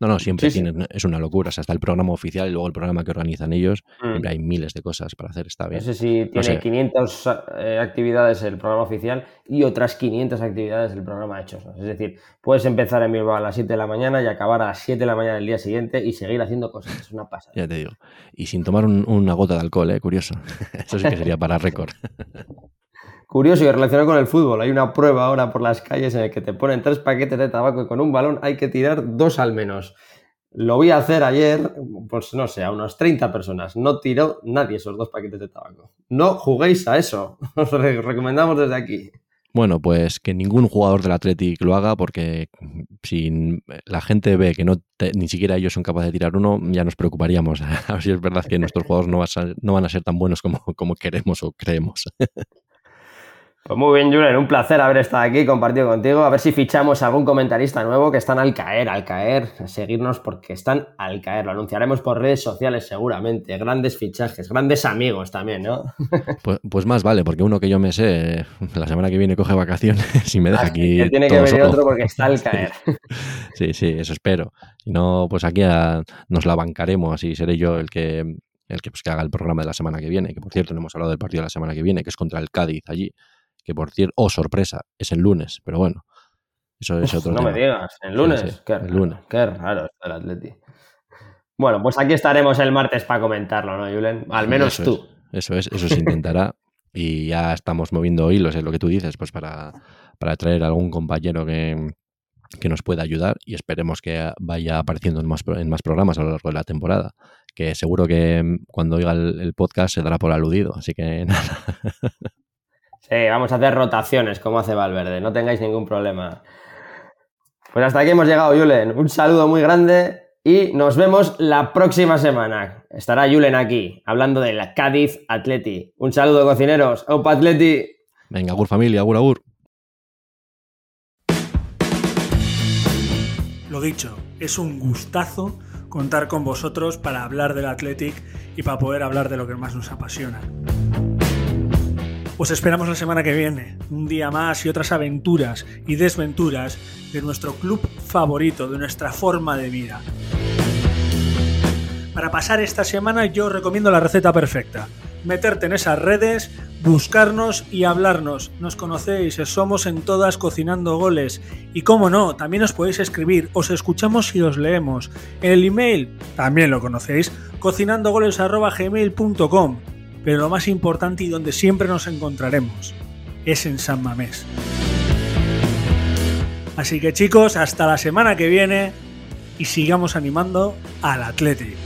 No, no, siempre tienen, es una locura. O sea, está el programa oficial y luego el programa que organizan ellos. Mm. hay miles de cosas para hacer, está bien. No sé si tiene 500 eh, actividades el programa oficial y otras 500 actividades el programa de Chosnas. Es decir, puedes empezar en Bilbao a las 7 de la mañana y acabar a las 7 de la mañana del día siguiente y seguir haciendo cosas. Es una pasada. Ya te digo. Y sin tomar una gota de alcohol, ¿eh? Curioso. Eso sí que sería para récord. Curioso y relacionado con el fútbol, hay una prueba ahora por las calles en el que te ponen tres paquetes de tabaco y con un balón hay que tirar dos al menos. Lo voy a hacer ayer, pues no sé, a unos 30 personas. No tiró nadie esos dos paquetes de tabaco. No juguéis a eso. Os recomendamos desde aquí. Bueno, pues que ningún jugador del Athletic lo haga porque si la gente ve que no ni siquiera ellos son capaces de tirar uno, ya nos preocuparíamos. A ver si es verdad que nuestros jugadores no, no van a ser tan buenos como, como queremos o creemos. Pues muy bien, Julen, un placer haber estado aquí, compartido contigo. A ver si fichamos a algún comentarista nuevo que están al caer, al caer. Seguirnos porque están al caer. Lo anunciaremos por redes sociales seguramente. Grandes fichajes, grandes amigos también, ¿no? Pues, pues más vale, porque uno que yo me sé, la semana que viene coge vacaciones y me deja aquí. tiene que venir otro porque está al caer. Sí, sí, eso espero. Y no, pues aquí nos la bancaremos y seré yo el que el que, pues, que haga el programa de la semana que viene, que por cierto no hemos hablado del partido de la semana que viene, que es contra el Cádiz allí que por cierto, oh sorpresa, es el lunes, pero bueno, eso es otro No me digas, el lunes, qué, el lunes. qué raro el Atleti. Bueno, pues aquí estaremos el martes para comentarlo, ¿no, Julen? Al menos tú. eso es, eso se intentará. y ya estamos moviendo hilos, es lo que tú dices, pues para, para traer algún compañero que, que nos pueda ayudar y esperemos que vaya apareciendo en más, en más programas a lo largo de la temporada. Que seguro que cuando oiga el, el podcast se dará por aludido, así que nada. Sí, vamos a hacer rotaciones como hace Valverde, no tengáis ningún problema. Pues hasta aquí hemos llegado, Julen. Un saludo muy grande y nos vemos la próxima semana. Estará Julen aquí, hablando de la Cádiz Atleti. Un saludo, cocineros. ¡Opa Atleti! Venga, agur familia, agur agur. Lo dicho, es un gustazo contar con vosotros para hablar del Athletic y para poder hablar de lo que más nos apasiona. Pues esperamos la semana que viene, un día más y otras aventuras y desventuras de nuestro club favorito, de nuestra forma de vida. Para pasar esta semana yo recomiendo la receta perfecta. Meterte en esas redes, buscarnos y hablarnos. Nos conocéis, somos en todas cocinando goles. Y como no, también os podéis escribir, os escuchamos y os leemos. El email, también lo conocéis, cocinandogoles.gmail.com. Pero lo más importante y donde siempre nos encontraremos es en San Mamés. Así que chicos, hasta la semana que viene y sigamos animando al Atlético.